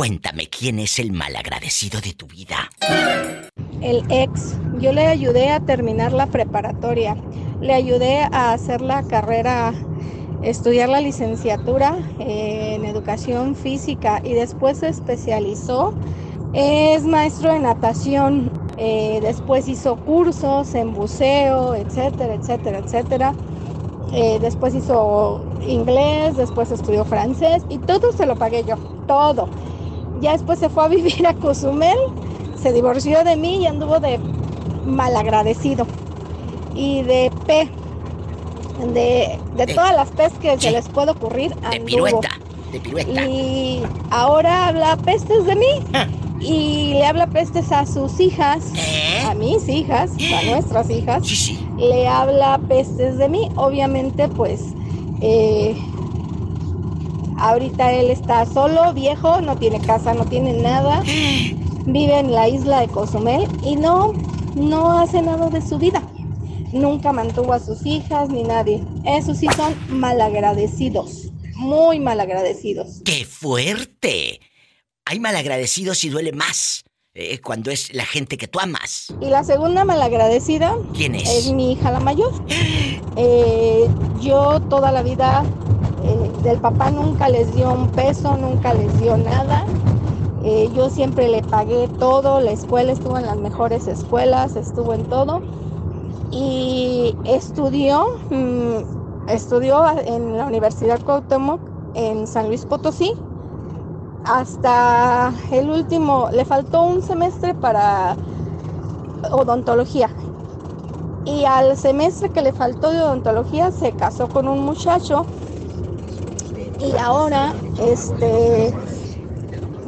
Cuéntame, ¿quién es el malagradecido de tu vida? El ex. Yo le ayudé a terminar la preparatoria. Le ayudé a hacer la carrera, estudiar la licenciatura en educación física y después se especializó. Es maestro de natación. Eh, después hizo cursos en buceo, etcétera, etcétera, etcétera. Eh, después hizo inglés, después estudió francés y todo se lo pagué yo, todo. Ya después se fue a vivir a Cozumel, se divorció de mí y anduvo de malagradecido. Y de P, de, de todas las P's que se les puede ocurrir, anduvo. De pirueta, de pirueta. Y ahora habla pestes de mí. Ah. Y le habla pestes a sus hijas, ¿Eh? a mis hijas, a nuestras hijas. Sí, sí. Le habla pestes de mí. Obviamente, pues eh, ahorita él está solo, viejo, no tiene casa, no tiene nada. Vive en la isla de Cozumel y no, no hace nada de su vida. Nunca mantuvo a sus hijas ni nadie. Esos sí son malagradecidos. Muy malagradecidos. ¡Qué fuerte! Hay malagradecidos y duele más. Eh, cuando es la gente que tú amas. Y la segunda malagradecida. ¿Quién es? Es mi hija la mayor. Eh, yo toda la vida eh, del papá nunca les dio un peso, nunca les dio nada. yo siempre le pagué todo, la escuela estuvo en las mejores escuelas, estuvo en todo. Y estudió, mm, estudió en la Universidad Cuauhtémoc en San Luis Potosí hasta el último, le faltó un semestre para odontología. Y al semestre que le faltó de odontología se casó con un muchacho y ahora este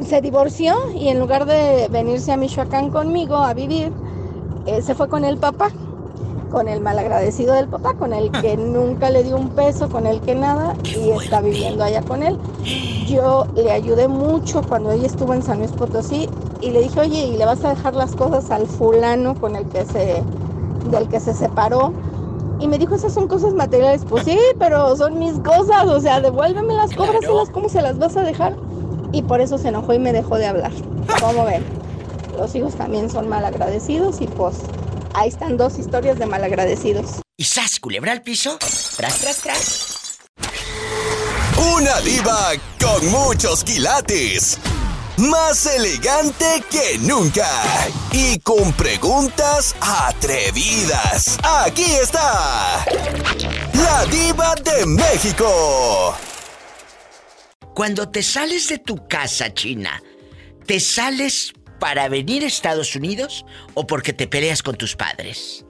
se divorció y en lugar de venirse a Michoacán conmigo a vivir, eh, se fue con el papá con el malagradecido del papá, con el que nunca le dio un peso, con el que nada, y está viviendo allá con él. Yo le ayudé mucho cuando ella estuvo en San Luis Potosí y le dije, oye, ¿y le vas a dejar las cosas al fulano con el que se, del que se separó? Y me dijo, esas son cosas materiales. Pues sí, pero son mis cosas, o sea, devuélveme las cóbraselas, ¿cómo se las vas a dejar? Y por eso se enojó y me dejó de hablar. ¿Cómo ven? Los hijos también son malagradecidos y pues Ahí están dos historias de malagradecidos. ¿Y sas, culebra al piso? Tras, tras, tras. Una diva con muchos quilates. Más elegante que nunca. Y con preguntas atrevidas. Aquí está. La diva de México. Cuando te sales de tu casa, China, ¿te sales para venir a Estados Unidos o porque te peleas con tus padres?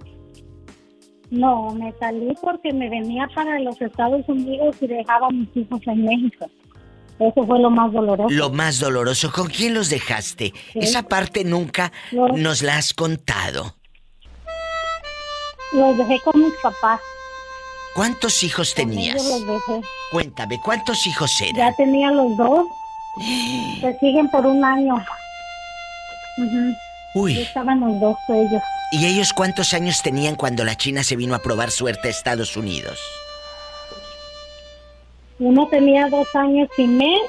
No, me salí porque me venía para los Estados Unidos y dejaba a mis hijos en México. Eso fue lo más doloroso. Lo más doloroso. ¿Con quién los dejaste? Esa parte nunca nos la has contado. Los dejé con mis papás. ¿Cuántos hijos tenías? los dejé. Cuéntame, ¿cuántos hijos eran? Ya tenía los dos. Se siguen por un año. Uy. estaban los dos ellos. ¿Y ellos cuántos años tenían cuando la China se vino a probar suerte a Estados Unidos? Uno tenía dos años y mes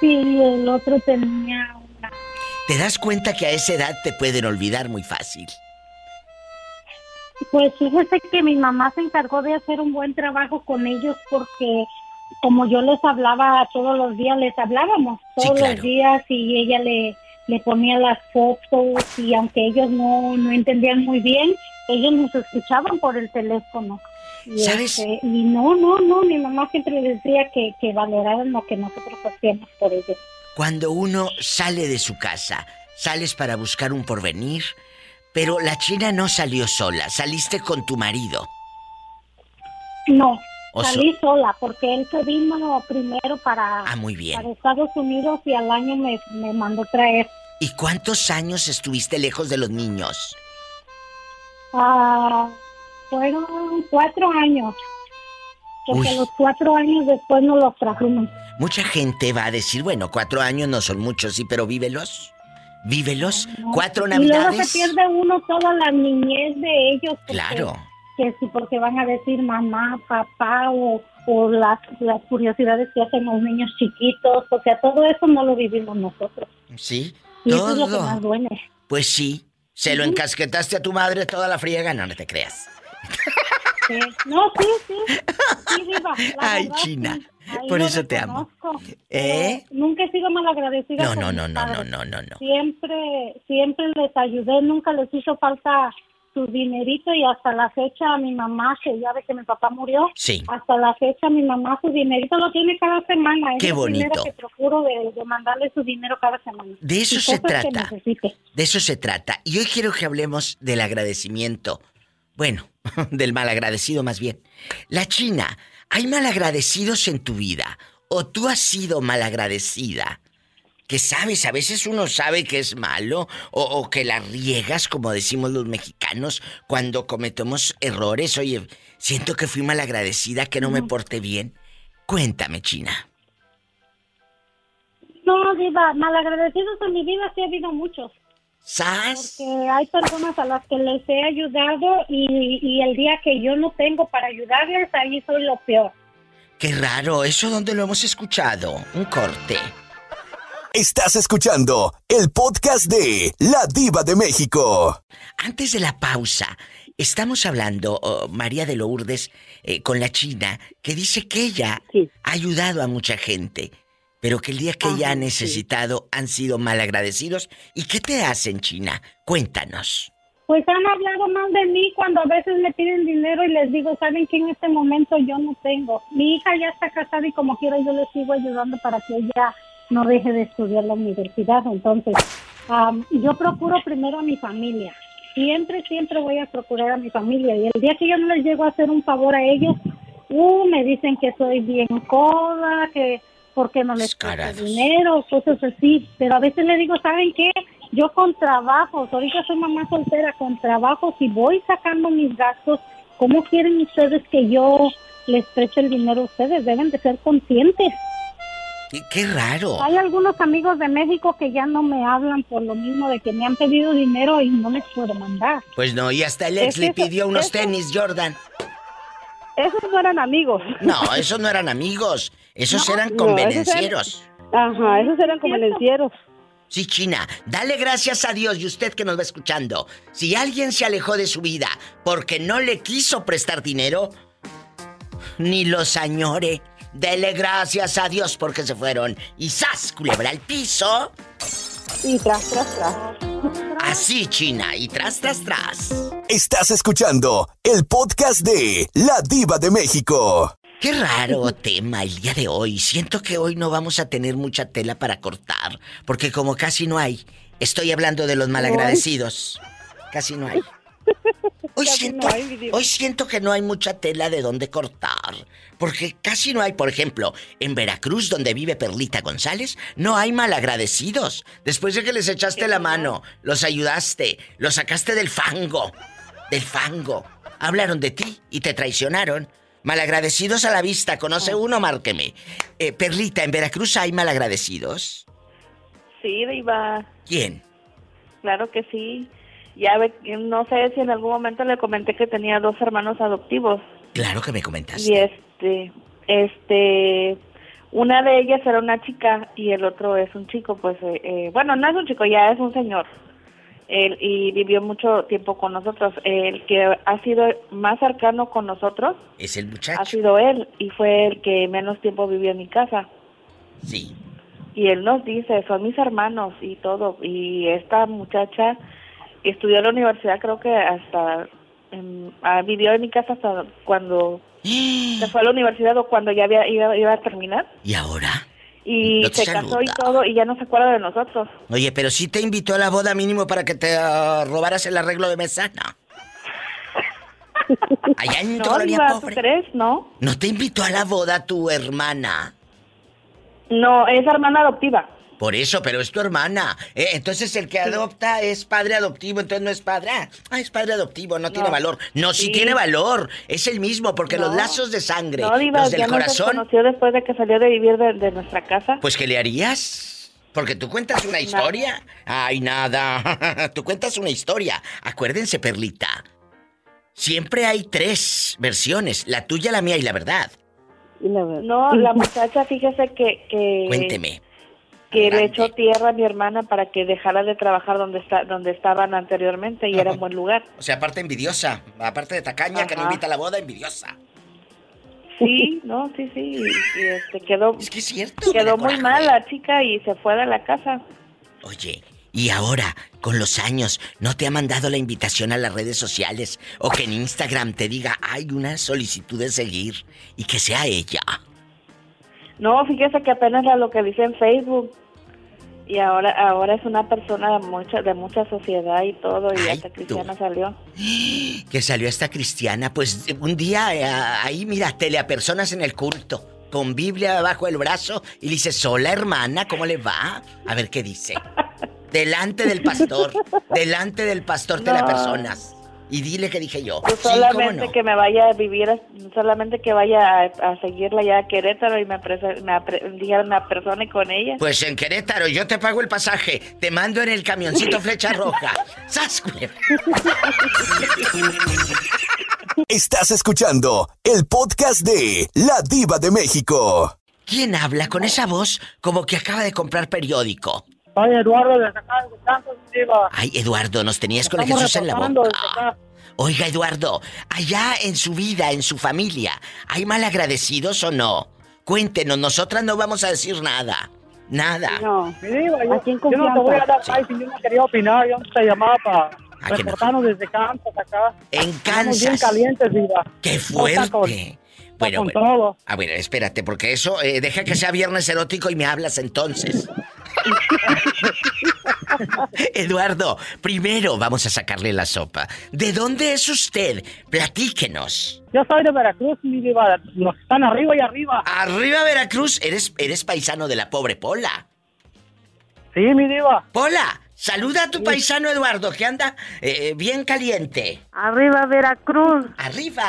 y el otro tenía una. ¿Te das cuenta que a esa edad te pueden olvidar muy fácil? Pues fíjese que mi mamá se encargó de hacer un buen trabajo con ellos porque como yo les hablaba todos los días, les hablábamos todos los días y ella le le ponía las fotos y aunque ellos no, no entendían muy bien, ellos nos escuchaban por el teléfono. Y, ¿Sabes? Este, y no, no, no, mi mamá siempre decía que, que valoraran lo que nosotros hacíamos por ellos. Cuando uno sale de su casa, sales para buscar un porvenir, pero la China no salió sola, saliste con tu marido. No, salí sola porque él se vino primero para, ah, muy bien. para Estados Unidos y al año me, me mandó traer. ¿Y cuántos años estuviste lejos de los niños? Ah, fueron cuatro años. Porque los cuatro años después no los trajimos. Mucha gente va a decir, bueno, cuatro años no son muchos, sí, pero vívelos. Vívelos. Cuatro navidades. Y luego se pierde uno toda la niñez de ellos. Claro. que si porque van a decir mamá, papá o, o las, las curiosidades que hacen los niños chiquitos, o sea, todo eso no lo vivimos nosotros. Sí, y todo. Eso es lo que más duele. Pues sí, se lo encasquetaste a tu madre toda la friega, no, no te creas. Sí. No, sí, sí. Sí, viva. Ay, China. Por eso te amo. ¿Eh? Nunca he sido malagradecida. No, no, no, no, no, no, no, no. Siempre, siempre les ayudé, nunca les hizo falta su dinerito y hasta la fecha mi mamá, que ya ve que mi papá murió, sí. hasta la fecha mi mamá su dinerito lo tiene cada semana. Qué bonito. que procuro de, de, mandarle su dinero cada semana. De eso se trata. De eso se trata. Y hoy quiero que hablemos del agradecimiento. Bueno, del malagradecido más bien. La China, ¿hay malagradecidos en tu vida? ¿O tú has sido malagradecida? que sabes, a veces uno sabe que es malo o, que la riegas, como decimos los mexicanos, cuando cometemos errores. Oye, siento que fui malagradecida, que no me porté bien. Cuéntame, China. No, Diva, malagradecidos en mi vida sí ha habido muchos. ¿Sas? Porque hay personas a las que les he ayudado y, y el día que yo no tengo para ayudarles, ahí soy lo peor. Qué raro, ¿eso dónde lo hemos escuchado? Un corte. Estás escuchando el podcast de La Diva de México. Antes de la pausa, estamos hablando, oh, María de Lourdes, eh, con la China, que dice que ella ha ayudado a mucha gente, pero que el día que ella ha necesitado han sido malagradecidos. ¿Y qué te hacen, China? Cuéntanos. Pues han hablado mal de mí cuando a veces me piden dinero y les digo, ¿saben que en este momento yo no tengo? Mi hija ya está casada y como quiera yo le sigo ayudando para que ella no deje de estudiar la universidad. Entonces, yo procuro primero a mi familia. Siempre, siempre voy a procurar a mi familia. Y el día que yo no les llego a hacer un favor a ellos, uh, me dicen que soy bien coda, que porque no les pago dinero, cosas así. Pero a veces le digo, ¿saben qué? Yo con trabajos, ahorita soy mamá soltera, con trabajos y voy sacando mis gastos, ¿cómo quieren ustedes que yo les preste el dinero a ustedes? Deben de ser conscientes. Qué, raro. Hay algunos amigos de México que ya no me hablan por lo mismo de que me han pedido dinero y no les puedo mandar. Pues no, y hasta el ex le pidió unos tenis, Jordan. Esos no eran amigos. No, esos no eran amigos. Esos eran convenencieros. Ajá, esos eran convenencieros. Sí, China, dale gracias a Dios y usted que nos va escuchando. Si alguien se alejó de su vida porque no le quiso prestar dinero, ni los añore. Dele gracias a Dios porque se fueron. Y ¡zas! Culebra al piso. Y tras, tras, tras. Así, China, y tras, tras, tras. Estás escuchando el podcast de La Diva de México. Qué raro tema el día de hoy. Siento que hoy no vamos a tener mucha tela para cortar, porque como casi no hay, estoy hablando de los malagradecidos. Casi no hay. Hoy siento, hoy siento que no hay mucha tela de dónde cortar. Porque casi no hay, por ejemplo, en Veracruz, donde vive Perlita González, no hay malagradecidos. Después de que les echaste la mano, los ayudaste, los sacaste del fango. Del fango. Hablaron de ti y te traicionaron. Malagradecidos a la vista, conoce ah. uno, márqueme. Eh, Perlita, ¿en Veracruz hay malagradecidos? Sí, Diva. ¿Quién? Claro que sí. Ya ve, no sé si en algún momento le comenté que tenía dos hermanos adoptivos. Claro que me comentaste. Y este, este, una de ellas era una chica y el otro es un chico, pues, eh, eh, bueno, no es un chico, ya es un señor. Él, y vivió mucho tiempo con nosotros. El que ha sido más cercano con nosotros es el muchacho. Ha sido él y fue el que menos tiempo vivió en mi casa. Sí. Y él nos dice, son mis hermanos y todo. Y esta muchacha estudió en la universidad creo que hasta ah, vivió en mi casa hasta cuando se fue a la universidad o cuando ya había, iba, a terminar. ¿Y ahora? Y se casó y todo y ya no se acuerda de nosotros. Oye, pero sí te invitó a la boda mínimo para que te ah, robaras el arreglo de mesa, ¿no? Allá en no, pobre. ¿no? ¿No te invitó a la boda tu hermana? No, es hermana adoptiva. Por eso, pero es tu hermana. Eh, entonces el que adopta es padre adoptivo, entonces no es padre. Ah, es padre adoptivo, no, tiene valor. No, sí. tiene valor. Es el mismo, porque los lazos de sangre, no, los del corazón. conoció después de que salió de vivir de, nuestra casa. Pues, ¿qué le harías? Porque tú cuentas una historia. Ay, nada. tú cuentas una historia. Acuérdense, Perlita. siempre hay tres versiones, la tuya, la mía y la verdad. No, la muchacha, fíjese que... que Cuénteme. Que le echó tierra a mi hermana para que dejara de trabajar donde está, donde estaban anteriormente y era un buen lugar. O sea, aparte envidiosa, aparte de tacaña que no invita a la boda, envidiosa. Sí, no, sí, sí. Y, este, quedó. Es que es cierto. Quedó muy mal la chica y se fue de la casa. Oye, y ahora, con los años, ¿no te ha mandado la invitación a las redes sociales? O que en Instagram te diga, hay una solicitud de seguir y que sea ella. No, fíjese que apenas lo que dice en Facebook. Y ahora ahora es una persona de mucha de mucha sociedad y todo y hasta cristiana salió. Que salió esta cristiana, pues un día eh, ahí mira, personas en el culto con Biblia bajo el brazo y le dice, "Sola hermana, ¿cómo le va?" A ver qué dice. delante del pastor, delante del pastor la personas. Y dile que dije yo. Pues solamente que me vaya a vivir, solamente que vaya a, seguirla ya a Querétaro y me, me, una persona y con ella. Pues en Querétaro yo te pago el pasaje, te mando en el camioncito flecha roja. ¡Sascue! Estás escuchando el podcast de La Diva de México. ¿Quién habla con esa voz como que acaba de comprar periódico? Ay, Eduardo de acá de Ay, Eduardo, nos tenías con el Jesús en la boca. Oiga, Eduardo, allá en su vida, en su familia, ¿hay malagradecidos o no? Cuéntenos, nosotras no vamos a decir nada. Nada. No, diva, yo, yo no te voy a dar sí. si yo no quería opinar, yo no te llamaba para reportarnos desde Kansas acá. En Kansas. bien calientes, Diva. ¡Qué fuerte! Bueno, bueno. A ver, espérate, porque eso, eh, deja que sea viernes erótico y me hablas entonces. Eduardo, primero vamos a sacarle la sopa. ¿De dónde es usted? Platíquenos. Yo soy de Veracruz, mi diva. Nos están arriba y arriba. Arriba Veracruz. Eres, eres paisano de la pobre Pola. Sí, mi diva. Pola, saluda a tu paisano Eduardo, que anda eh, bien caliente. Arriba Veracruz. Arriba.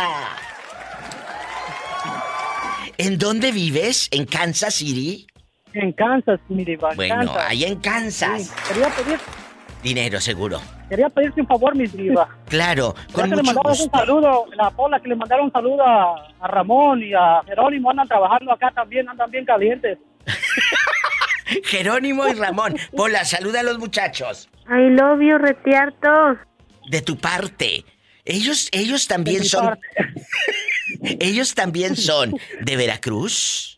¿En dónde vives? ¿En Kansas City? En Kansas, mi diva. Bueno, ahí en Kansas. Quería pedir... Dinero, seguro. Quería pedirte un favor, mi diva. Claro, con mucho le gusto. un saludo, la Pola, que le mandaron un saludo a, Ramón y a Jerónimo. Andan trabajando acá también, andan bien calientes. Jerónimo y Ramón. Pola, saluda a los muchachos. I love you, retiarto. De tu parte. Ellos, ellos también son. ellos también son de Veracruz.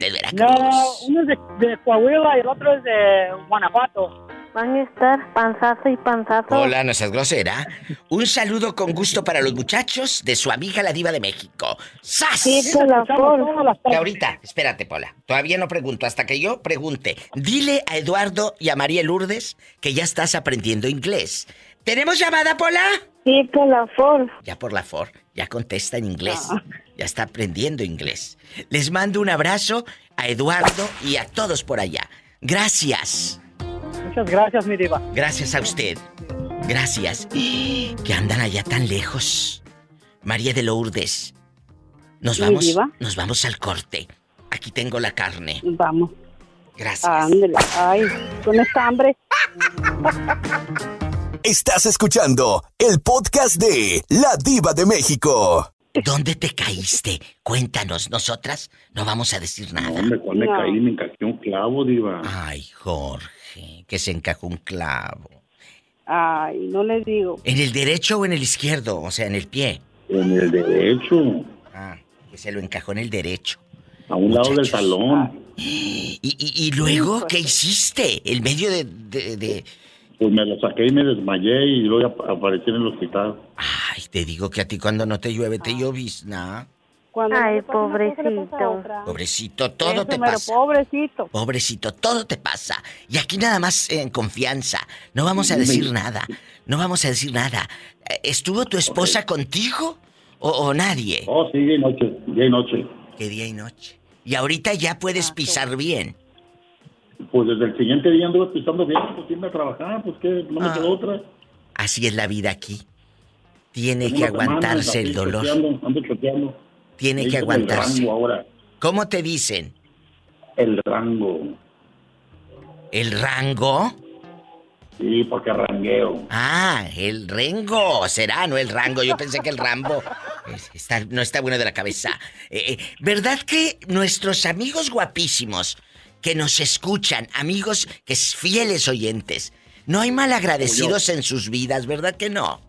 ¿De Veracruz? No, uno es de, Coahuila y el otro es de Guanajuato. Van a estar panzazo y panzazo. Hola, no seas grosera. Un saludo con gusto para los muchachos de su amiga la diva de México. ¡Sas! Sí, Pola, y ahorita, espérate, Pola. Todavía no pregunto. Hasta que yo pregunte. Dile a Eduardo y a María Lourdes que ya estás aprendiendo inglés. ¿Tenemos llamada, Pola? Sí, por la For. Ya por la For. Ya contesta en inglés. Ah. Ya está aprendiendo inglés. Les mando un abrazo a Eduardo y a todos por allá. Gracias. Muchas gracias, mi diva. Gracias a usted. Gracias. Que andan allá tan lejos. María de Lourdes. Nos vamos, nos vamos al corte. Aquí tengo la carne. Vamos. Gracias. Ándale. Ay, con esta hambre. Estás escuchando el podcast de La Diva de México. ¿Dónde te caíste? Cuéntanos, nosotras no vamos a decir nada. No, me, me caí, me encajé un clavo, diva. Ay, Jorge, que se encajó un clavo. Ay, no le digo. ¿En el derecho o en el izquierdo? O sea, en el pie. En el derecho. Ah, que se lo encajó en el derecho. A un lado del salón. ¿Y, y, luego qué hiciste? ¿El medio de, de, pues me lo saqué y me desmayé y luego aparecí en el hospital. Ay, te digo que a ti cuando no te llueve te llovizna. Ay, pobrecito. Pobrecito, todo te pasa. Pobrecito. Pobrecito, todo te pasa. Y aquí nada más en confianza. No vamos a decir nada. No vamos a decir nada. ¿Estuvo tu esposa contigo o, nadie? Oh, sí, día y noche. Día y noche. ¿Qué día y noche? Y ahorita ya puedes ah, pisar bien. Pues desde el siguiente día anduve pisando bien, pues irme a trabajar, pues que no me ah. quedó otra. Así es la vida aquí. Tiene que aguantarse el dolor. ando choteando. Tiene que aguantarse. El rango ahora. ¿Cómo te dicen? El rango. ¿El rango? Sí, porque rangueo. Ah, el rengo. Será, no el rango. Yo pensé que el rambo. Está, no está bueno de la cabeza. Eh, eh, ¿Verdad que nuestros amigos guapísimos que nos escuchan, amigos que es fieles oyentes, no hay malagradecidos en sus vidas, ¿verdad que no?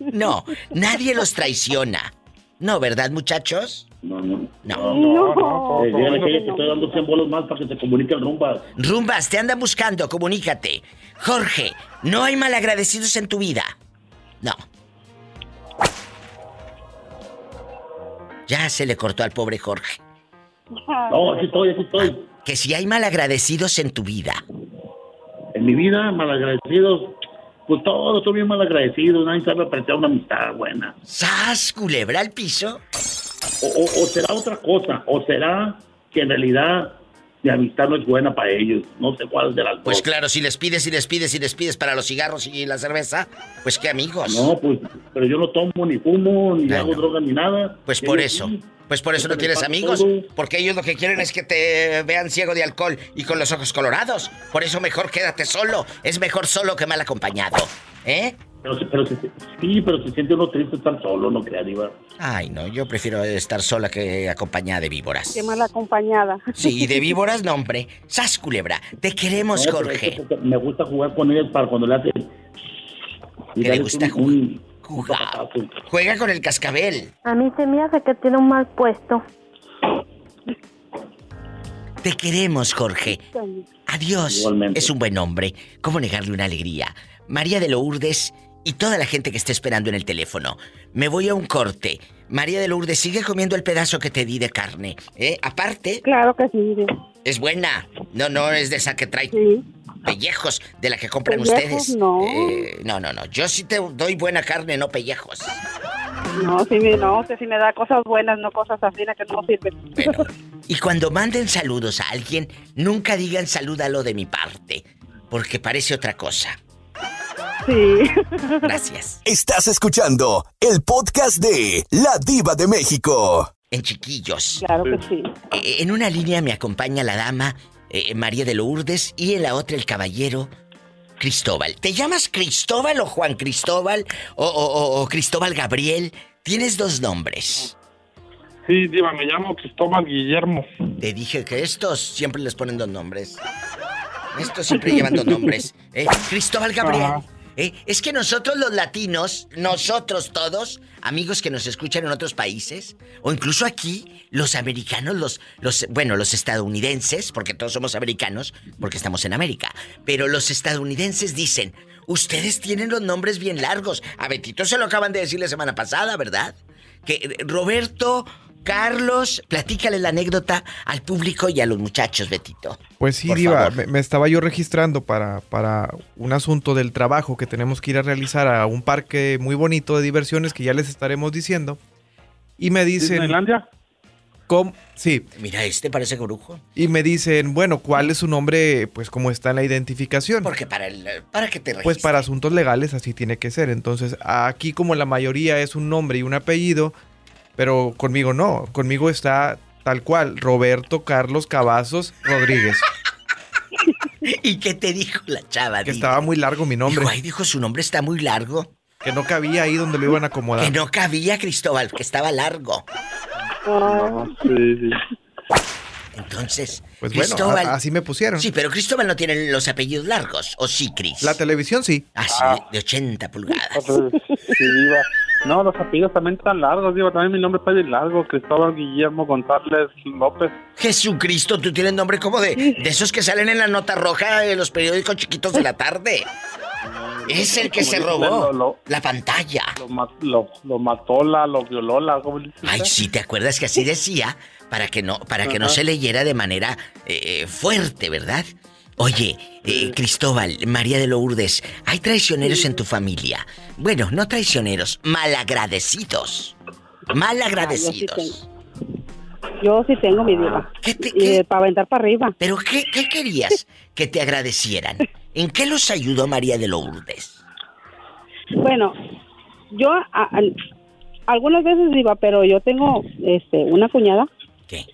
No. No, nadie los traiciona. No, ¿verdad, muchachos? No, no. No. No. no eh, dígale que te estoy dando 100 bolos más para que te comunique el Rumbas. Rumbas, te andan buscando, comunícate. Jorge, no hay malagradecidos en tu vida. No. Ya se le cortó al pobre Jorge. No, aquí estoy, aquí estoy. Que si hay malagradecidos en tu vida. En mi vida, malagradecidos, pues todos son bien malagradecidos. Nadie sabe apreciar una amistad buena. ¡Sas, culebra al piso! O, o- o será otra cosa, o será que en realidad mi amistad no es buena para ellos. No sé cuál de las Pues claro, si les pides y les pides y les pides para los cigarros y la cerveza, pues qué amigos. No, pues, pero yo no tomo ni fumo, ni hago no. droga, ni nada. Pues por eso. sí. Pues por eso no tienes amigos. Porque ellos lo que quieren es que te vean ciego de alcohol y con los ojos colorados. Por eso mejor quédate solo. Es mejor solo que mal acompañado. ¿Eh? Pero, pero se- sí, pero se siente uno triste estar solo, no crea, Diva. Ay, no, yo prefiero estar sola que acompañada de víboras. Qué mal acompañada. Sí, y de víboras, no, hombre. Sas, culebra. Te queremos, No, Jorge. es que Me gusta jugar con ellos para cuando le hacen. ¿Qué le gusta un- jugar? un- Zapatazo. Juega con el cascabel. A mí se me hace que tiene un mal puesto. Te queremos, Jorge. Adiós. Igualmente. Es un buen hombre. ¿Cómo negarle una alegría? María de Lourdes y toda la gente que está esperando en el teléfono. Me voy a un corte. María de Lourdes, sigue comiendo el pedazo que te di de carne. ¿Eh? Aparte, Claro que sí. Es buena. No, no es de esa que trae Sí. Pellejos, de la que compran Pellejos, ustedes. no. Eh, no, no, no. Yo sí te doy buena carne, no pellejos. No, sí, me- no, usted sí me da cosas buenas, no cosas así que no sirven. Bueno, y cuando manden saludos a alguien, nunca digan salúdalo de mi parte, porque parece otra cosa. Sí. Gracias. Estás escuchando el podcast de La Diva de México. En chiquillos. Claro que sí. Eh, En una línea me acompaña la dama eh, María de Lourdes y en la otra el caballero Cristóbal. ¿Te llamas Cristóbal o Juan Cristóbal o, o- o- o Cristóbal Gabriel? Tienes dos nombres. Sí, Diva, me llamo Cristóbal Guillermo. Te dije que estos siempre les ponen dos nombres. Estos siempre llevan dos nombres. ¿eh? Cristóbal Gabriel. Ajá. ¿Eh? Es que nosotros los latinos, nosotros todos, amigos que nos escuchan en otros países, o incluso aquí, los americanos, los, los, bueno, los estadounidenses, porque todos somos americanos, porque estamos en América, pero los estadounidenses dicen, ustedes tienen los nombres bien largos. A Betito se lo acaban de decir la semana pasada, ¿verdad? Que eh, Roberto, Carlos, platícale la anécdota al público y a los muchachos, Betito. Pues sí, Diva, me, me estaba yo registrando para, para un asunto del trabajo que tenemos que ir a realizar a un parque muy bonito de diversiones que ya les estaremos diciendo. Y me dicen... ¿Disneylandia? ¿cómo? Sí, Mira, este parece brujo. y me dicen, bueno, ¿cuál es su nombre? Pues como está en la identificación. Porque para el, para que te Pues registres. para asuntos legales así tiene que ser. Entonces, aquí como la mayoría es un nombre y un apellido, pero conmigo no. Conmigo está tal cual, Roberto Carlos Cavazos Rodríguez. ¿Y qué te dijo la chava? Que estaba muy largo mi nombre. Dijo, ay, dijo, su nombre está muy largo. Que no cabía ahí donde lo iban a acomodar. Que no cabía, Cristóbal, que estaba largo. Sí, sí. Entonces, Pues bueno, Cristóbal... así me pusieron. Sí, pero Cristóbal no tiene los apellidos largos. ¿O sí, Cris? La televisión sí. Ah, sí, de 80 pulgadas. Sí, Diva. No, los apellidos también están largos, Diva. También mi nombre está bien largo. Cristóbal Guillermo González López. Jesucristo, tú tienes nombre como de, de esos que salen en la nota roja de los periódicos chiquitos de la tarde. Es el que se robó lo- lo- la pantalla. Lo, ma- lo, lo mató la, lo violó la, ¿cómo dice Ay, sí, ¿te acuerdas que así decía? Para que no, para que no se leyera de manera eh, fuerte, ¿verdad? Oye, eh, Cristóbal, María de Lourdes, ¿hay traicioneros en tu familia? Bueno, no traicioneros, malagradecidos. Malagradecidos. Yo sí tengo mi diva. ¿Qué te- Y qué- para aventar para arriba. ¿Pero qué, qué querías que te agradecieran? ¿En qué los ayudó María de Lourdes? Bueno, yo a- a- algunas veces diva, pero yo tengo este una cuñada ¿Qué?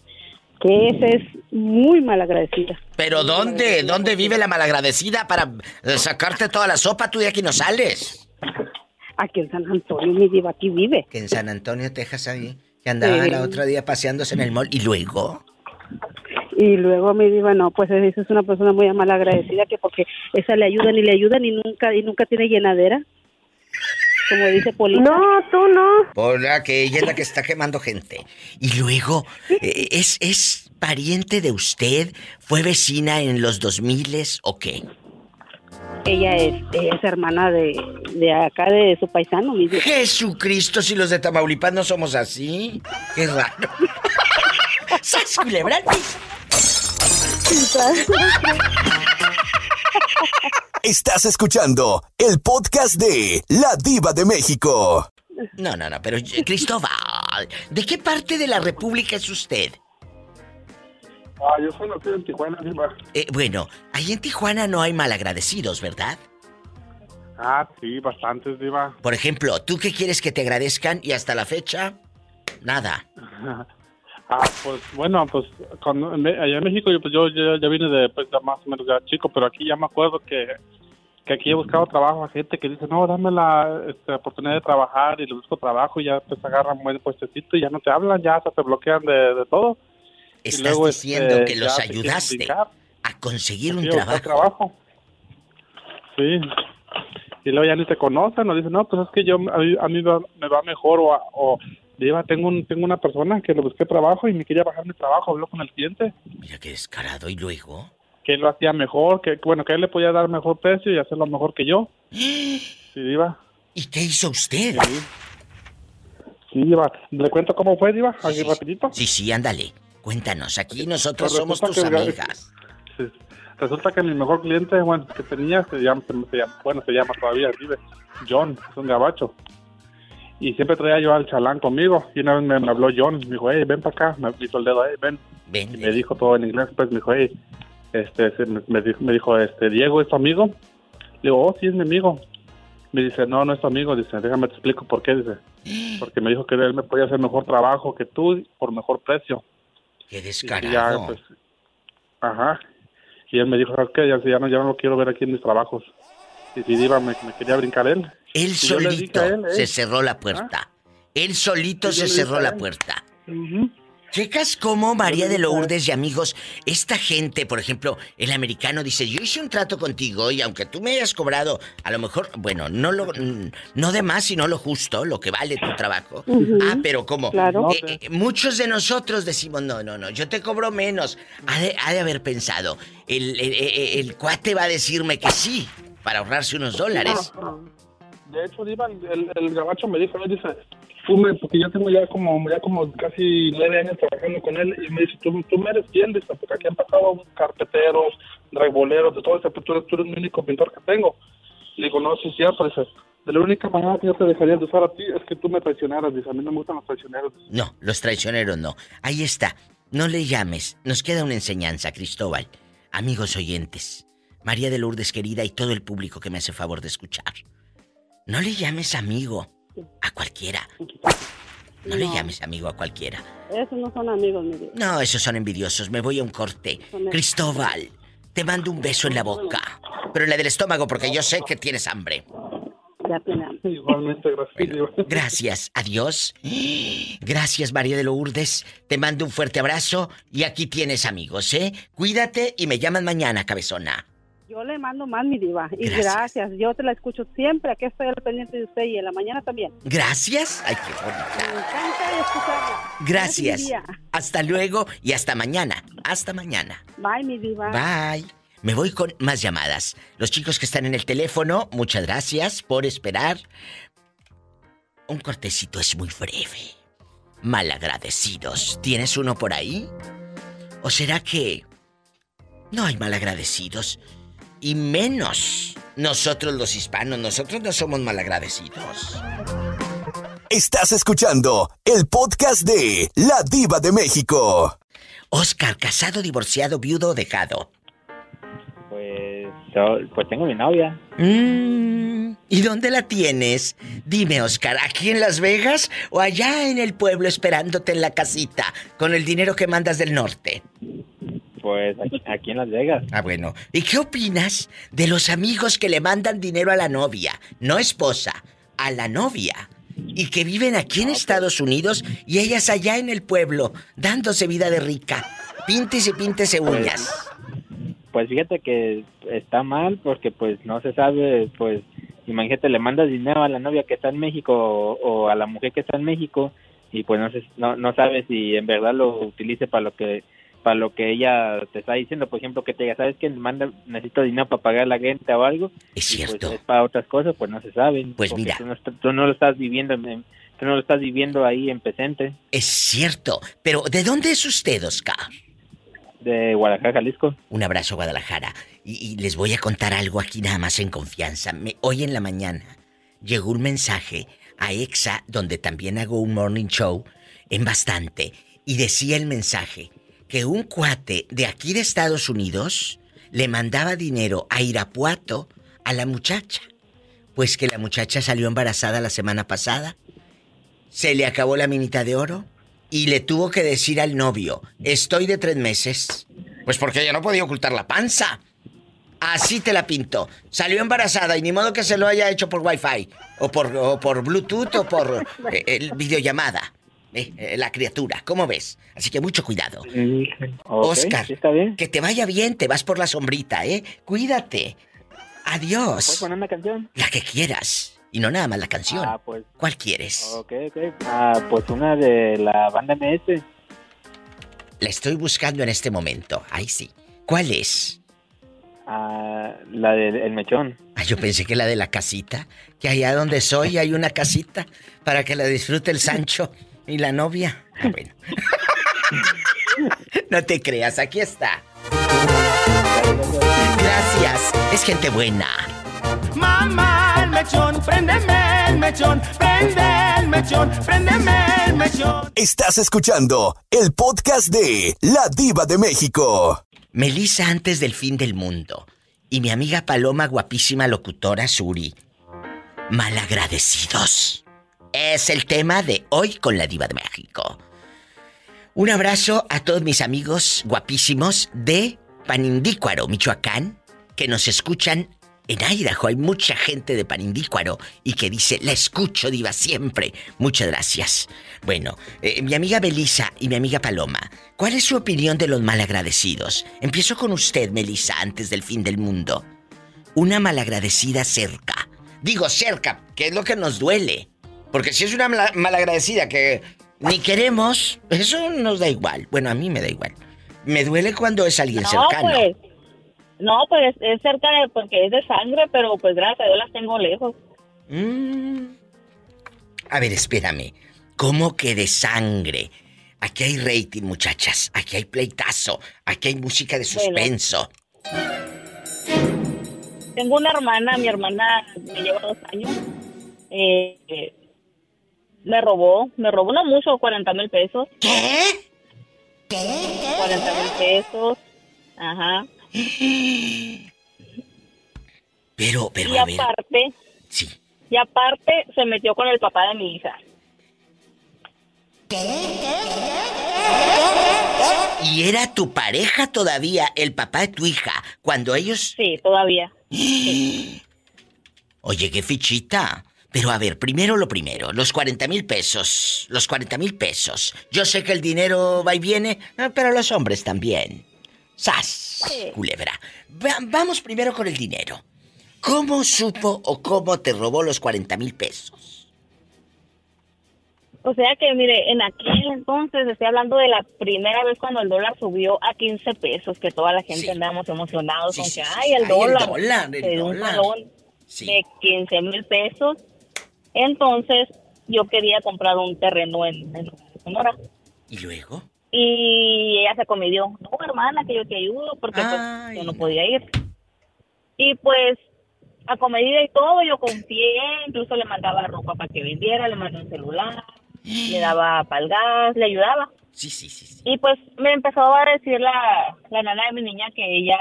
que esa es muy malagradecida. ¿Pero dónde? ¿Dónde vive la malagradecida para eh, sacarte toda la sopa? Tú de aquí no sales. Aquí en San Antonio, mi diva, aquí vive. Que en San Antonio, Texas, ahí. Que andaba Sí. la otra día paseándose en el mall. ¿Y luego? Y luego me diva, no, pues esa es una persona muy mal agradecida que porque esa le ayudan y le ayudan y nunca y nunca tiene llenadera. Como dice Polita. No, tú no. Por la que ella es la que está quemando gente. Y luego, eh, ¿es, ¿es pariente de usted? ¿Fue vecina en los 2000 o qué? Ella es, ella es hermana de, de acá, de su paisano, mi. Jesucristo, si los de Tamaulipas no somos así. Qué raro. ¡Sas, culebra al piso! Estás escuchando el podcast de La Diva de México. No, no, no, pero Cristóbal, ¿de qué parte de la República es usted? Ah, yo soy nacido en Tijuana, Diva. Eh, bueno, ahí en Tijuana no hay malagradecidos, ¿verdad? Ah, sí, bastantes, Diva. Por ejemplo, ¿tú qué quieres que te agradezcan y hasta la fecha? Nada. Ah, pues bueno, pues cuando, allá en México yo, pues, yo ya, ya vine de pues, más o menos ya chico, pero aquí ya me acuerdo que, que aquí he buscado trabajo a gente que dice, no, dame la este, oportunidad de trabajar y le busco trabajo y ya pues agarran buen puestecito y ya no te hablan, ya hasta te bloquean de, de todo. Y Estás luego, diciendo este, que los ayudaste a conseguir un trabajo. Sí. Y luego ya ni te conocen, o dicen, no, pues es que yo, a mí, a mí me va mejor, o, o Diva, tengo, un, tengo una persona que le busqué trabajo y me quería bajar mi trabajo, habló con el cliente, Mira qué descarado. ¿Y luego? que él lo hacía mejor, que bueno, que él le podía dar mejor precio y hacerlo mejor que yo. Sí, Diva. ¿Y qué hizo usted? Sí. Sí, Diva. ¿Le cuento cómo fue, Diva? Aquí rapidito. Sí, sí, ándale. Cuéntanos, aquí nosotros Pues somos resulta tus que amigas. Sí. Resulta que mi mejor cliente, bueno, que tenía, se llama, se llama- bueno, se llama todavía, vive, John, es un gabacho. Y siempre traía yo al chalán conmigo. Y una vez me, me habló John, me dijo, hey, ven para acá. Me hizo el dedo, hey, ven. Ven, Y me dijo todo en inglés, pues me dijo, hey, este, se- me, me dijo, este, Diego es tu amigo. Le digo, oh, sí, es mi amigo. Me dice, no, no es tu amigo. Dice, déjame te explico por qué. Dice, porque me dijo que él me podía hacer mejor trabajo que tú por mejor precio. Qué Y ya, descarado. pues, ajá. Y él me dijo, ¿sabes qué? Ya, ya, no, ya no lo quiero ver aquí en mis trabajos. Iba, me, me quería brincar él. Él solito él, ¿eh? se cerró la puerta. Él solito se cerró la puerta. Ujú. Checas cómo María de. Lourdes y amigos, esta gente, por ejemplo, el americano dice, yo hice un trato contigo y aunque tú me hayas cobrado, a lo mejor, bueno, no lo, no de más, sino lo justo, lo que vale tu trabajo. Ah, pero como Claro. eh, eh, muchos de nosotros decimos, no, no, no, yo te cobro menos. Ha de, ha de haber pensado, el, el- el- el cuate va a decirme que sí, para ahorrarse unos dólares. De hecho, Diva, el, el gabacho me dijo, él dice, tú me, porque yo tengo ya como, ya como casi nueve años trabajando con él, y me dice, tú, tú me eres fiel, dice, porque aquí han pasado carpeteros, reboleros, de todo eso, pero tú eres, tú eres el único pintor que tengo. Le digo, no, sí cierto, dice, de la única manera que yo te dejaría de usar a ti es que tú me traicionaras, dice, a mí no me gustan los traicioneros. No, los traicioneros no. Ahí está. No le llames. Nos queda una enseñanza, Cristóbal. Amigos oyentes, María de Lourdes querida y todo el público que me hace favor de escuchar. No le llames amigo a cualquiera. No, le llames amigo a cualquiera. Esos no son amigos, mi diva. No, esos son envidiosos. Me voy a un corte. Cristóbal, te mando un beso en la boca. Pero en la del estómago porque yo sé que tienes hambre. Ya. Igualmente, gracias. Gracias, adiós. Gracias, María de Lourdes. Te mando un fuerte abrazo y aquí tienes amigos, ¿eh? Cuídate y me llaman mañana, cabezona. Yo le mando más, mi diva. Y Gracias. gracias. Yo te la escucho siempre. Aquí estoy al pendiente de usted y en la mañana también. Gracias. Ay, qué bonita. Me encanta escucharla. Gracias. día. Hasta luego y hasta mañana. Hasta mañana. Bye, mi diva. Bye. Me voy con más llamadas. Los chicos que están en el teléfono, muchas gracias por esperar. Un cortecito es muy breve. Malagradecidos. ¿Tienes uno por ahí? ¿O será que no hay malagradecidos? Y menos nosotros los hispanos, nosotros no somos malagradecidos. Estás escuchando el podcast de La Diva de México. Oscar, casado, divorciado, viudo o dejado. Pues, yo- pues tengo mi novia. Mm, ¿Y dónde la tienes? Dime, Oscar, ¿aquí en Las Vegas o allá en el pueblo esperándote en la casita con el dinero que mandas del norte? Pues aquí, aquí en Las Vegas. Ah, bueno. ¿Y qué opinas de los amigos que le mandan dinero a la novia? No esposa, a la novia. Y que viven aquí en Estados Unidos y ellas allá en el pueblo, dándose vida de rica. Píntese, píntese uñas. Pues fíjate que está mal porque pues no se sabe, pues imagínate, le mandas dinero a la novia que está en México o, o a la mujer que está en México y pues no, se, no, no sabes si en verdad lo utilice para lo que para lo que ella te está diciendo, por ejemplo, que te diga, ¿sabes que manda necesito dinero para pagar la renta o algo? Es Y, cierto. pues, es para otras cosas, pues no se saben. Pues mira. Tú no, est- tú no lo estás viviendo, en- tú no lo estás viviendo ahí en presente, Es cierto. Pero, ¿de dónde es usted, Oscar? de Guadalajara, Jalisco. Un abrazo, Guadalajara. Y, y les voy a contar algo aquí nada más en confianza. Me- hoy en la mañana llegó un mensaje a EXA, donde también hago un morning show, en bastante. Y decía el mensaje que un cuate de aquí de Estados Unidos le mandaba dinero a Irapuato a la muchacha. Pues que la muchacha salió embarazada la semana pasada. Se le acabó la minita de oro y le tuvo que decir al novio, estoy de tres meses. Pues porque ella no podía ocultar la panza. Así te la pintó. Salió embarazada y ni modo que se lo haya hecho por wifi o por, o por Bluetooth o por eh, videollamada. Eh, eh, la criatura, ¿cómo ves? Así que mucho cuidado. Oscar, sí está bien. que te vaya bien, te vas por la sombrita, ¿eh? Cuídate. Adiós. ¿Puedes poner una canción? La que quieras. Y no nada más la canción. Ah, pues. ¿Cuál quieres? Ok, ok. Ah, pues una de la banda MS. La estoy buscando en este momento. Ahí sí. ¿Cuál es? Ah, la del El Mechón. Ah, yo pensé que la de la casita. Que allá donde soy hay una casita para que la disfrute el Sancho y la novia. Ah, bueno. no te creas, aquí está. Gracias. Es gente buena. Mamá, el mechón, préndeme el mechón, prende el mechón, préndeme el mechón. Estás escuchando el podcast de La Diva de México. Melissa antes del fin del mundo. Y mi amiga Paloma, guapísima locutora Suri. Malagradecidos. Es el tema de hoy con la Diva de México. Un abrazo a todos mis amigos guapísimos de Panindícuaro, Michoacán, que nos escuchan en Idaho. Hay mucha gente de Panindícuaro y que dice, la escucho, Diva, siempre. Muchas gracias. Bueno, eh, mi amiga Belisa y mi amiga Paloma, ¿cuál es su opinión de los malagradecidos? Empiezo con usted, Melissa, antes del fin del mundo. Una malagradecida cerca. Digo cerca, que es lo que nos duele. Porque si es una mala- malagradecida que ni queremos, eso nos da igual. Bueno, a mí me da igual. Me duele cuando es alguien No, cercano. pues. No, pues es cerca de. porque es de sangre, pero pues gracias a Dios las tengo lejos. Mm. A ver, espérame. ¿Cómo que de sangre? Aquí hay rating, muchachas. Aquí hay pleitazo. Aquí hay música de suspenso. Tengo una hermana, mi hermana me lleva dos años. Eh, eh, me robó, me robó no mucho, 40 mil pesos. ¿Qué? ¿Qué? 40 mil pesos. Ajá. Pero, pero, y a ver. aparte, Sí. y aparte se metió con el papá de mi hija. ¿Y era tu pareja todavía, el papá de tu hija, cuando ellos... Sí, todavía. Oye, qué fichita. Pero a ver, primero lo primero, los 40 mil pesos. Los 40 mil pesos. Yo sé que el dinero va y viene, ah, pero los hombres también. ¡Sas! Culebra. Va- vamos primero con el dinero. ¿Cómo supo o cómo te robó los 40 mil pesos? O sea que, mire, en aquel entonces, estoy hablando de la primera vez cuando el dólar subió a 15 pesos, que toda la gente andábamos emocionados con que, ay, el Ay, el dólar, dólar, el dólar. de 15 mil pesos. Entonces, yo quería comprar un terreno en, en Sonora. ¿Y luego? Y ella se comedió, no, hermana, que yo te ayudo, porque pues, yo no podía ir. Y pues, a comedida y todo, yo confié, incluso le mandaba ropa para que vendiera, le mandé un celular, le daba para el gas, le ayudaba. Sí, sí, sí. Y pues me empezó a decir la, la nana de mi niña que ella,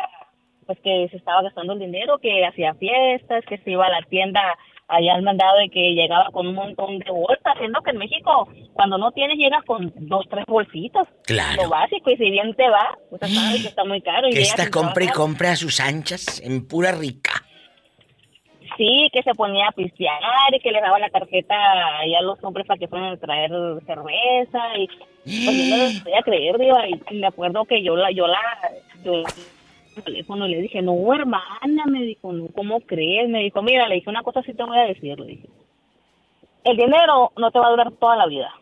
pues que se estaba gastando el dinero, que hacía fiestas, que se iba a la tienda allá al mandado de que llegaba con un montón de bolsas, siendo que en México cuando no tienes llegas con dos, tres bolsitas. Claro. Lo básico, y si bien te va, pues sabes que está muy caro. Y Que esta compra y compra a sus anchas en pura rica. Sí, que se ponía a pistear y que le daba la tarjeta ahí a los hombres para que fueran a traer cerveza y pues yo no lo podía creer, diva, y me acuerdo que yo la, yo la, yo el teléfono le dije, no hermana, me dijo, no, ¿cómo crees? Me dijo, mira, le dije una cosa sí te voy a decir, le dije, el dinero no te va a durar toda la vida.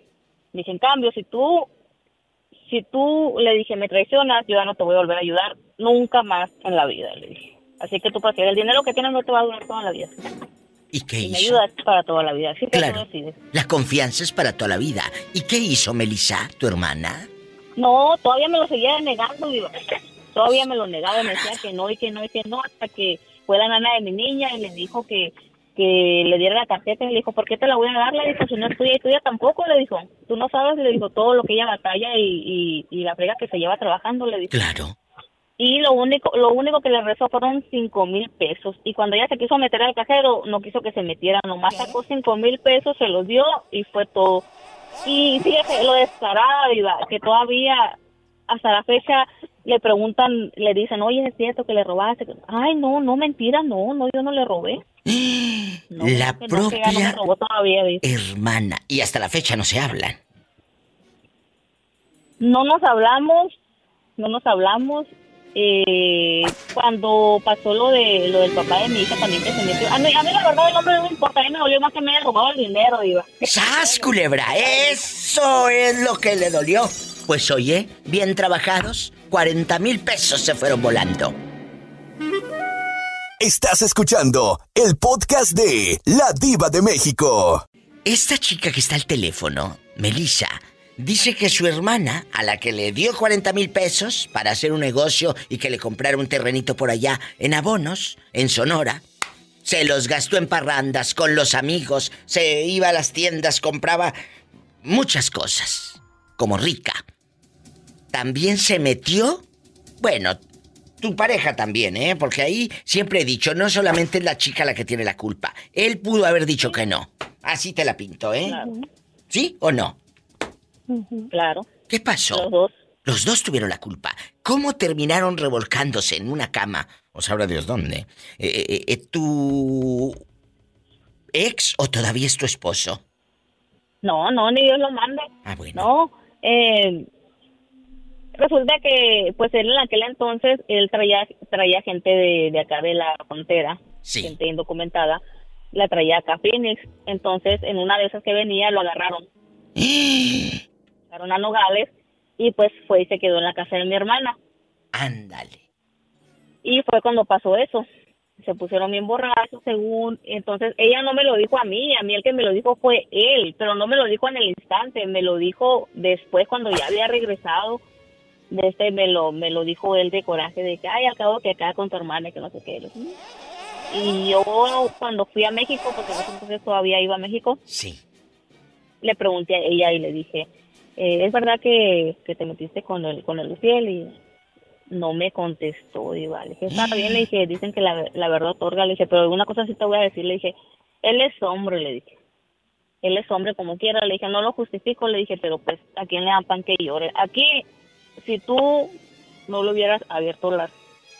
Dije, en cambio, si tú, si tú le dije me traicionas, yo ya no te voy a volver a ayudar nunca más en la vida, le dije. Así que tú prefieres, el dinero que tienes no te va a durar toda la vida. ¿Y qué Y me hizo? ayudas para toda la vida. Así que Claro. tú decides. La confianza es para toda la vida. ¿Y qué hizo Melissa, tu hermana? No, todavía me lo seguía negando, diva. Todavía me lo negaba, me decía que no y que no y que no, hasta que fue la nana de mi niña y le dijo que, que le diera la tarjeta y le dijo, ¿por qué te la voy a dar? Le dijo, si no es tuya y tuya tampoco, le dijo. Tú no sabes, le dijo, todo lo que ella batalla y, y, y la frega que se lleva trabajando, le dijo. Claro. Y lo único, lo único que le rezó fueron cinco mil pesos. Y cuando ella se quiso meter al cajero, no quiso que se metiera, nomás sacó cinco mil pesos, se los dio y fue todo. Y fíjese, lo descarada, Diva, que todavía hasta la fecha le preguntan, le dicen, oye, es cierto que le robaste. Ay, no, no, mentira, no, no, yo no le robé. No, la no, no propia robó todavía, hermana. Y hasta la fecha no se hablan. no nos hablamos, no nos hablamos. Eh, cuando pasó lo de lo del papá de mi hija también que se metió. A mí, a mí la verdad el hombre no me importa, a mí me dolió más que me haya robado el dinero, iba. ¡Sas, culebra! Eso es lo que le dolió. Pues oye, bien trabajados, 40 mil pesos se fueron volando. Estás escuchando el podcast de La Diva de México. Esta chica que está al teléfono, Melissa, dice que su hermana, a la que le dio 40 mil pesos para hacer un negocio y que le comprara un terrenito por allá en Abonos, en Sonora, se los gastó en parrandas con los amigos, se iba a las tiendas, compraba muchas cosas, como rica. También se metió, bueno, tu pareja también, ¿eh? Porque ahí siempre he dicho, no solamente es la chica la que tiene la culpa. Él pudo haber dicho que no. Así te la pinto, ¿eh? ¿Sí o no? Claro. ¿Qué pasó? Los dos. Los dos tuvieron la culpa. ¿Cómo terminaron revolcándose en una cama? O sabrá Dios dónde. Eh, eh, eh, ¿Tu ex o todavía es tu esposo? No, no, ni Dios lo mande. Ah, bueno. No, eh, resulta que, pues él en aquel entonces, él traía, traía gente de, de acá de la frontera, gente indocumentada, la traía acá a Phoenix. Entonces, en una de esas que venía, lo agarraron. agarraron a Nogales y pues fue y se quedó en la casa de mi hermana. Ándale. Y fue cuando pasó eso. Se pusieron bien borrachos, según. Entonces, ella no me lo dijo a mí. A mí el que me lo dijo fue él. Pero no me lo dijo en el instante. Me lo dijo después, cuando ya había regresado. De este, me lo, me lo dijo él de coraje. De que, ay, acabo que acá con tu hermana, y que no sé qué. Y yo, cuando fui a México, porque entonces todavía iba a México. Sí. Le pregunté a ella y le dije, eh, ¿es verdad que, que te metiste con el, con el Luciel? Y no me contestó, Diva. Le dije, está bien, le dije, dicen que la, la verdad otorga, le dije, pero una cosa sí te voy a decir, le dije, él es hombre, le dije. Él es hombre como quiera, le dije, no lo justifico, le dije, pero pues, ¿a quién le dan pan que llore? Aquí, si tú no le hubieras abierto las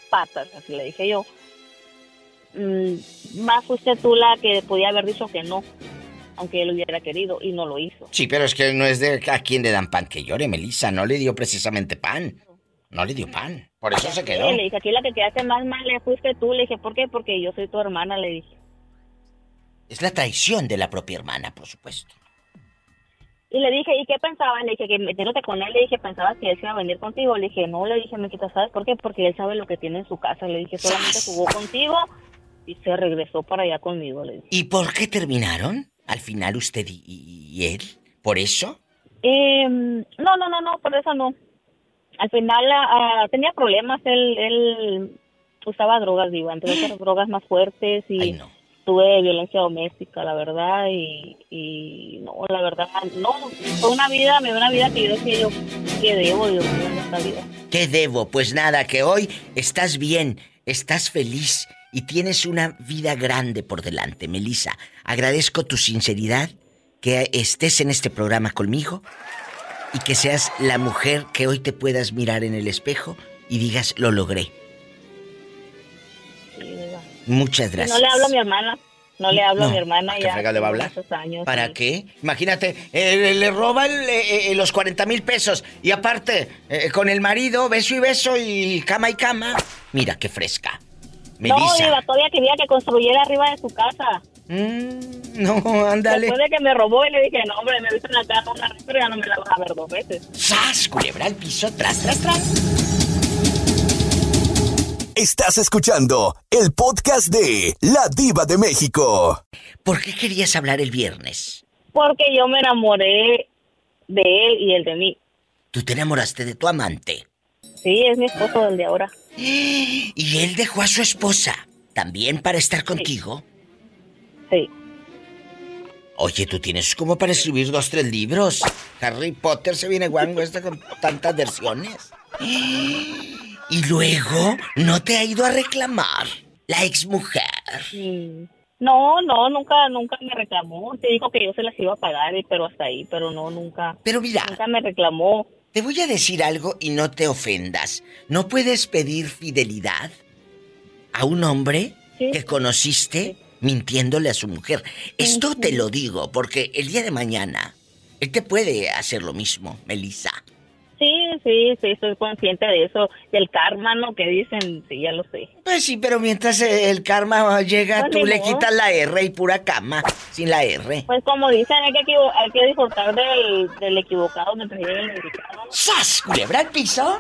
patas, así le dije yo, mm, más fuiste tú la que podía haber dicho que no, aunque él hubiera querido, y no lo hizo. Sí, pero es que no es de a quién le dan pan que llore, Melissa. No le dio precisamente pan. No le dio pan. Por eso se quedó. Sí, le dije, aquí la que quedaste más mal le fuiste tú. Le dije, ¿por qué? Porque yo soy tu hermana, le dije. Es la traición de la propia hermana, por supuesto. Y le dije, ¿y qué pensabas? Le dije, que metiéndote con él, le dije, ¿pensabas que él se iba a venir contigo? Le dije, no, le dije, me quita, ¿sabes por qué? Porque él sabe lo que tiene en su casa. Le dije, solamente jugó contigo y se regresó para allá conmigo, le dije. ¿Y por qué terminaron? Al final usted y, y él. ¿Por eso? Eh, no, no, no, no, por eso no. Al final ah, tenía problemas, él, él usaba drogas, digo, otras drogas más fuertes y tuve violencia doméstica, la verdad, y, y no, la verdad, no, fue una vida, me dio una vida que yo decía yo, que debo, Dios en esta vida. ¿Qué debo? Pues nada, que hoy estás bien, estás feliz y tienes una vida grande por delante, Melissa. Agradezco tu sinceridad, que estés en este programa conmigo y que seas la mujer que hoy te puedas mirar en el espejo y digas, lo logré. Muchas gracias. No le hablo a mi hermana. No le hablo a mi hermana ¿qué ya. le va a hablar? ¿Para qué? Imagínate, eh, le roba el, eh, eh, los 40 mil pesos y aparte, eh, con el marido, beso y beso y cama y cama. Mira qué fresca. No. Diva, todavía quería que construyera arriba de su casa. no, ándale. Después de que me robó y le dije, no, hombre, me viste en la casa una vez, pero ya no me la vas a ver dos veces. ¡Sas! Culebra al piso, tras, tras, tras. Estás escuchando el podcast de La Diva de México. ¿Por qué querías hablar el viernes? Porque yo me enamoré de él y él de mí. Tú te enamoraste de tu amante. Sí, es mi esposo del de ahora. Y él dejó a su esposa. ¿También para estar contigo? Sí. Oye, tú tienes como para escribir dos, tres libros. Harry Potter se viene guango este con tantas versiones. Y luego, ¿no te ha ido a reclamar la exmujer? Mm. No, no, nunca, nunca me reclamó. Te dijo que yo se las iba a pagar, pero hasta ahí, pero no, nunca. Pero mira. Nunca me reclamó. Te voy a decir algo y no te ofendas. ¿No puedes pedir fidelidad a un hombre que conociste mintiéndole a su mujer? Esto te lo digo porque el día de mañana él te puede hacer lo mismo, Melissa. Sí, sí, estoy consciente de eso. Del karma, ¿no? Que dicen, sí, ya lo sé. Pues sí, pero mientras eh, el karma llega, Pues tú le modo. quitas la R y pura cama, sin la R. Pues como dicen, hay que, hay que disfrutar del, del equivocado mientras llegue el indicado. ¡Sas! ¿Culebra al piso?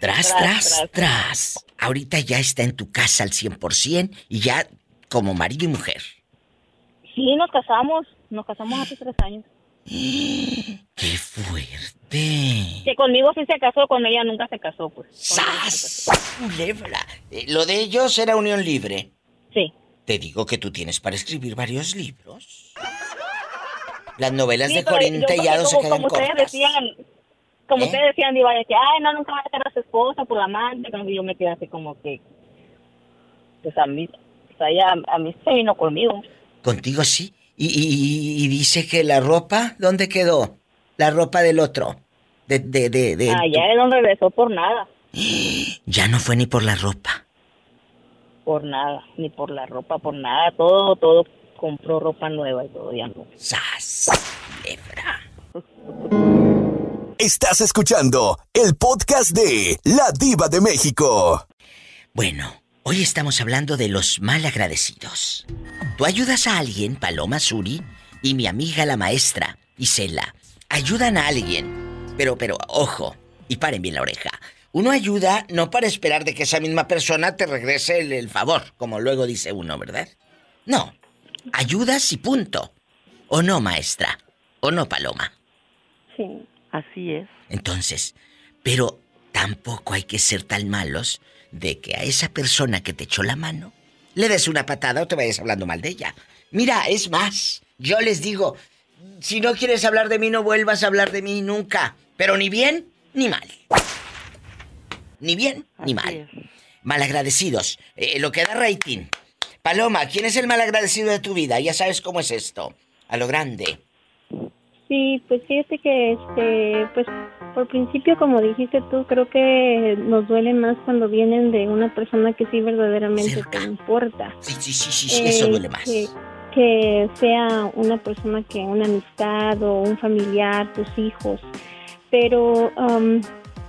Tras, Tras, tras, tras. tras. Ahorita ya está en tu casa al 100% y ya como marido y mujer. Sí, nos casamos. Nos casamos hace tres años. ¡Qué fuerte! Que conmigo sí se casó, con ella nunca se casó, pues. ¡Sas! Culebra. Eh, Lo de ellos era unión libre. Sí. Te digo que tú tienes para escribir varios libros. Las novelas Sí, de yo, Tellado como- se quedan como ustedes cortas. decían, como ¿Eh? ustedes decían, Diva, de que, ay, no, nunca va a ser a su esposa por la amante. Cuando yo me quedé así como que, pues a mí, pues a mí se vino conmigo. Contigo sí. Y, y- y dice que la ropa, ¿dónde quedó? La ropa del otro. De, de, de, de- Allá él no regresó por nada, Ya no fue ni por la ropa. por nada, ni por la ropa, por nada. Todo, todo compró ropa nueva y todo, ya no. ¡Sas! Estás escuchando el podcast de La Diva de México. Bueno, hoy estamos hablando de los malagradecidos. Tú ayudas a alguien, Paloma Suri, y mi amiga la maestra, Isela, ayudan a alguien. Pero, pero, ojo, y paren bien la oreja. Uno ayuda no para esperar de que esa misma persona te regrese el, el favor, como luego dice uno, ¿verdad? No, ayudas y punto. ¿O no, maestra? ¿O no, Paloma? Sí, así es. Entonces, pero tampoco hay que ser tan malos de que a esa persona que te echó la mano le des una patada o te vayas hablando mal de ella. Mira, es más, yo les digo, si no quieres hablar de mí, no vuelvas a hablar de mí nunca. Pero ni bien ni mal. Ni bien ni mal. Malagradecidos. Eh, lo que da rating. Paloma, ¿quién es el malagradecido de tu vida? Ya sabes cómo es esto. A lo grande. Sí, pues fíjate que, este, pues por principio, como dijiste tú, creo que nos duele más cuando vienen de una persona que sí verdaderamente te importa. Sí, sí, sí, sí, sí, eso Eh, duele más. Que, que sea una persona que, una amistad o un familiar, tus hijos. Pero um,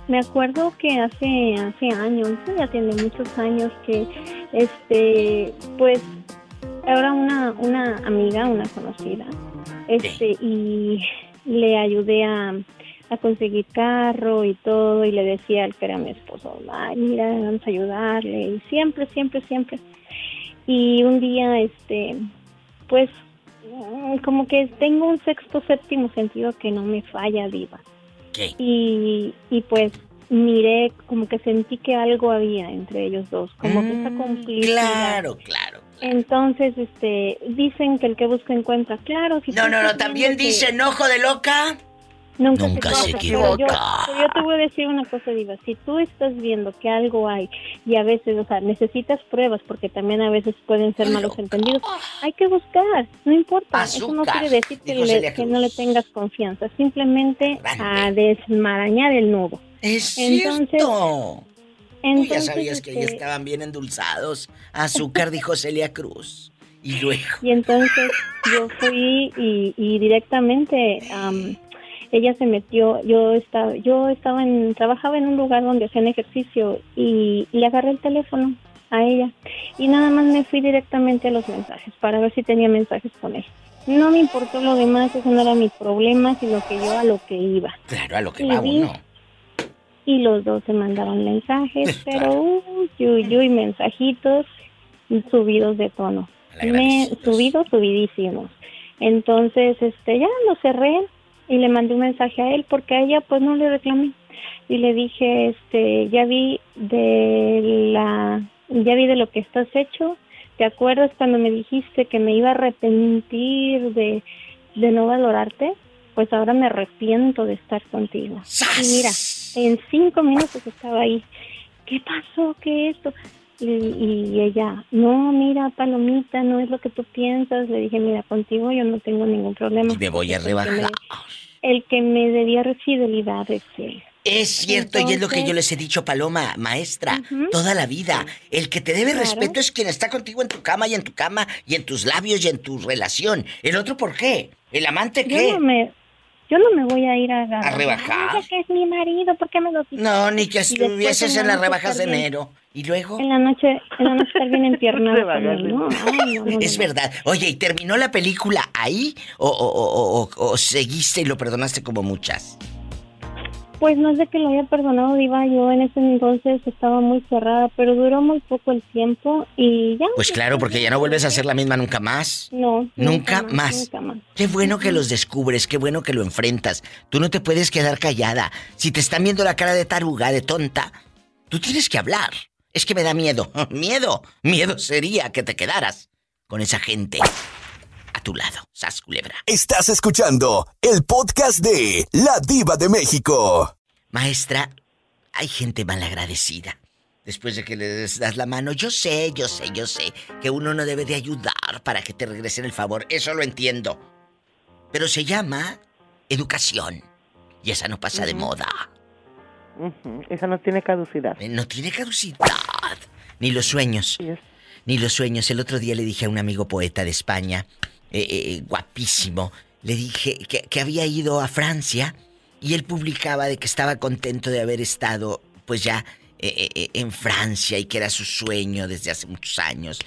me acuerdo que hace, hace años, ya tiene muchos años que, este, pues, ahora una, una amiga, una conocida, este, y le ayudé a, a conseguir carro y todo, y le decía al que era mi esposo, ay, mira, vamos a ayudarle, y siempre, siempre, siempre. Y un día, este, pues, mm, como que tengo un sexto, séptimo sentido que no me falla, diva. Y, y pues miré, como que sentí que algo había entre ellos dos, como que esa complicidad. Claro, claro. Entonces, este, dicen que el que busca encuentra. Claro, si No, no, no, también que- dicen ojo de loca. Nunca, Nunca se yo, equivoca. pero yo te voy a decir una cosa, Diva. Si tú estás viendo que algo hay y a veces, o sea, necesitas pruebas porque también a veces pueden ser malos entendidos, hay que buscar, no importa. Eso no Azúcar, quiere decir que, le- que no le tengas confianza, simplemente a desmarañar el nudo. Es Entonces, cierto. Tú ya entonces, sabías que ya este, estaban bien endulzados. Azúcar, dijo Celia Cruz. Y luego. Y entonces yo fui y, y directamente am, ella se metió, yo estaba, yo estaba en, trabajaba en un lugar donde hacían ejercicio y, le agarré el teléfono a ella y nada más me fui directamente a los mensajes para ver si tenía mensajes con él. No me importó lo demás, eso no era mi problema, sino que yo a lo que iba. Claro, a lo que Y va vi- uno. Y los dos se mandaban mensajes, pero uy, uy, uy, mensajitos subidos de tono. Me, subidos, subidísimos. Entonces, este, ya lo cerré y le mandé un mensaje a él porque a ella pues no le reclamé. Y le dije, este, ya vi de la, ya vi de lo que estás hecho. ¿Te acuerdas cuando me dijiste que me iba a arrepentir de, de no valorarte? Pues ahora me arrepiento de estar contigo. Y mira, en cinco minutos estaba ahí. ¿Qué pasó? ¿Qué esto? Y, y ella, no, mira, Palomita, no es lo que tú piensas. Le dije, mira, contigo yo no tengo ningún problema. Me voy a El que me- rebajar. El que me debía fidelidad es él. Es cierto, y es lo que yo les he dicho, Paloma, maestra, toda la vida. El que te debe Claro. respeto es quien está contigo en tu cama y en tu cama y en tus labios y en tu relación. ¿El otro por qué? ¿El amante qué? Yo no me, yo no me voy a ir a agarrar. ¿A rebajar? Ay, que es mi marido, ¿por qué me lo dices? No, ni que estuvieses en la las rebajas de enero. ¿Y luego? En la noche, en la noche estar bien empiernado ¿no? Ay, no, no, Es no. verdad. Oye, ¿y terminó la película ahí o, o- o- o- o seguiste y lo perdonaste como muchas? Pues no es de que lo haya perdonado, Diva. Yo en ese entonces estaba muy cerrada, pero duró muy poco el tiempo y ya. Pues claro, porque ya no vuelves a ser la misma nunca más. No. Nunca más. Nunca más. Qué bueno que los descubres, qué bueno que lo enfrentas. Tú no te puedes quedar callada. Si te están viendo la cara de taruga, de tonta, tú tienes que hablar. Es que me da miedo. Miedo. Miedo sería que te quedaras con esa gente a tu lado. Sas culebra. Estás escuchando el podcast de La Diva de México. Maestra, hay gente malagradecida. Después de que les das la mano, yo sé, yo sé, yo sé que uno no debe de ayudar para que te regresen el favor. Eso lo entiendo. Pero se llama educación. Y esa no pasa de moda. Esa no tiene caducidad. Eh, No tiene caducidad. Ni los sueños. Ni los sueños. El otro día le dije a un amigo poeta de España, eh, eh, guapísimo, le dije que, que había ido a Francia y él publicaba de que estaba contento de haber estado, pues ya, eh, eh, eh, en Francia y que era su sueño desde hace muchos años.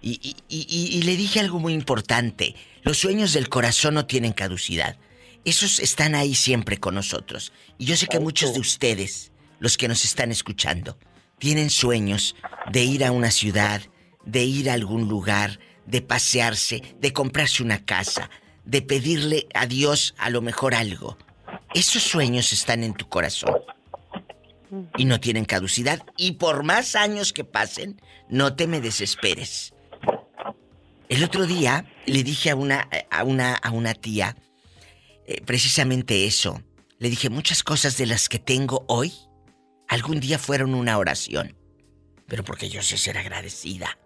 Y, y- y- y- y le dije algo muy importante. Los sueños del corazón no tienen caducidad. Esos están ahí siempre con nosotros. Y yo sé que muchos de ustedes, los que nos están escuchando, tienen sueños de ir a una ciudad, de ir a algún lugar, de pasearse, de comprarse una casa, de pedirle a Dios a lo mejor algo. Esos sueños están en tu corazón y no tienen caducidad. Y por más años que pasen, no te me desesperes. El otro día le dije a una, a una, a una tía eh, precisamente eso. Le dije muchas cosas de las que tengo hoy. Algún día fueron una oración. Pero porque yo sé ser agradecida.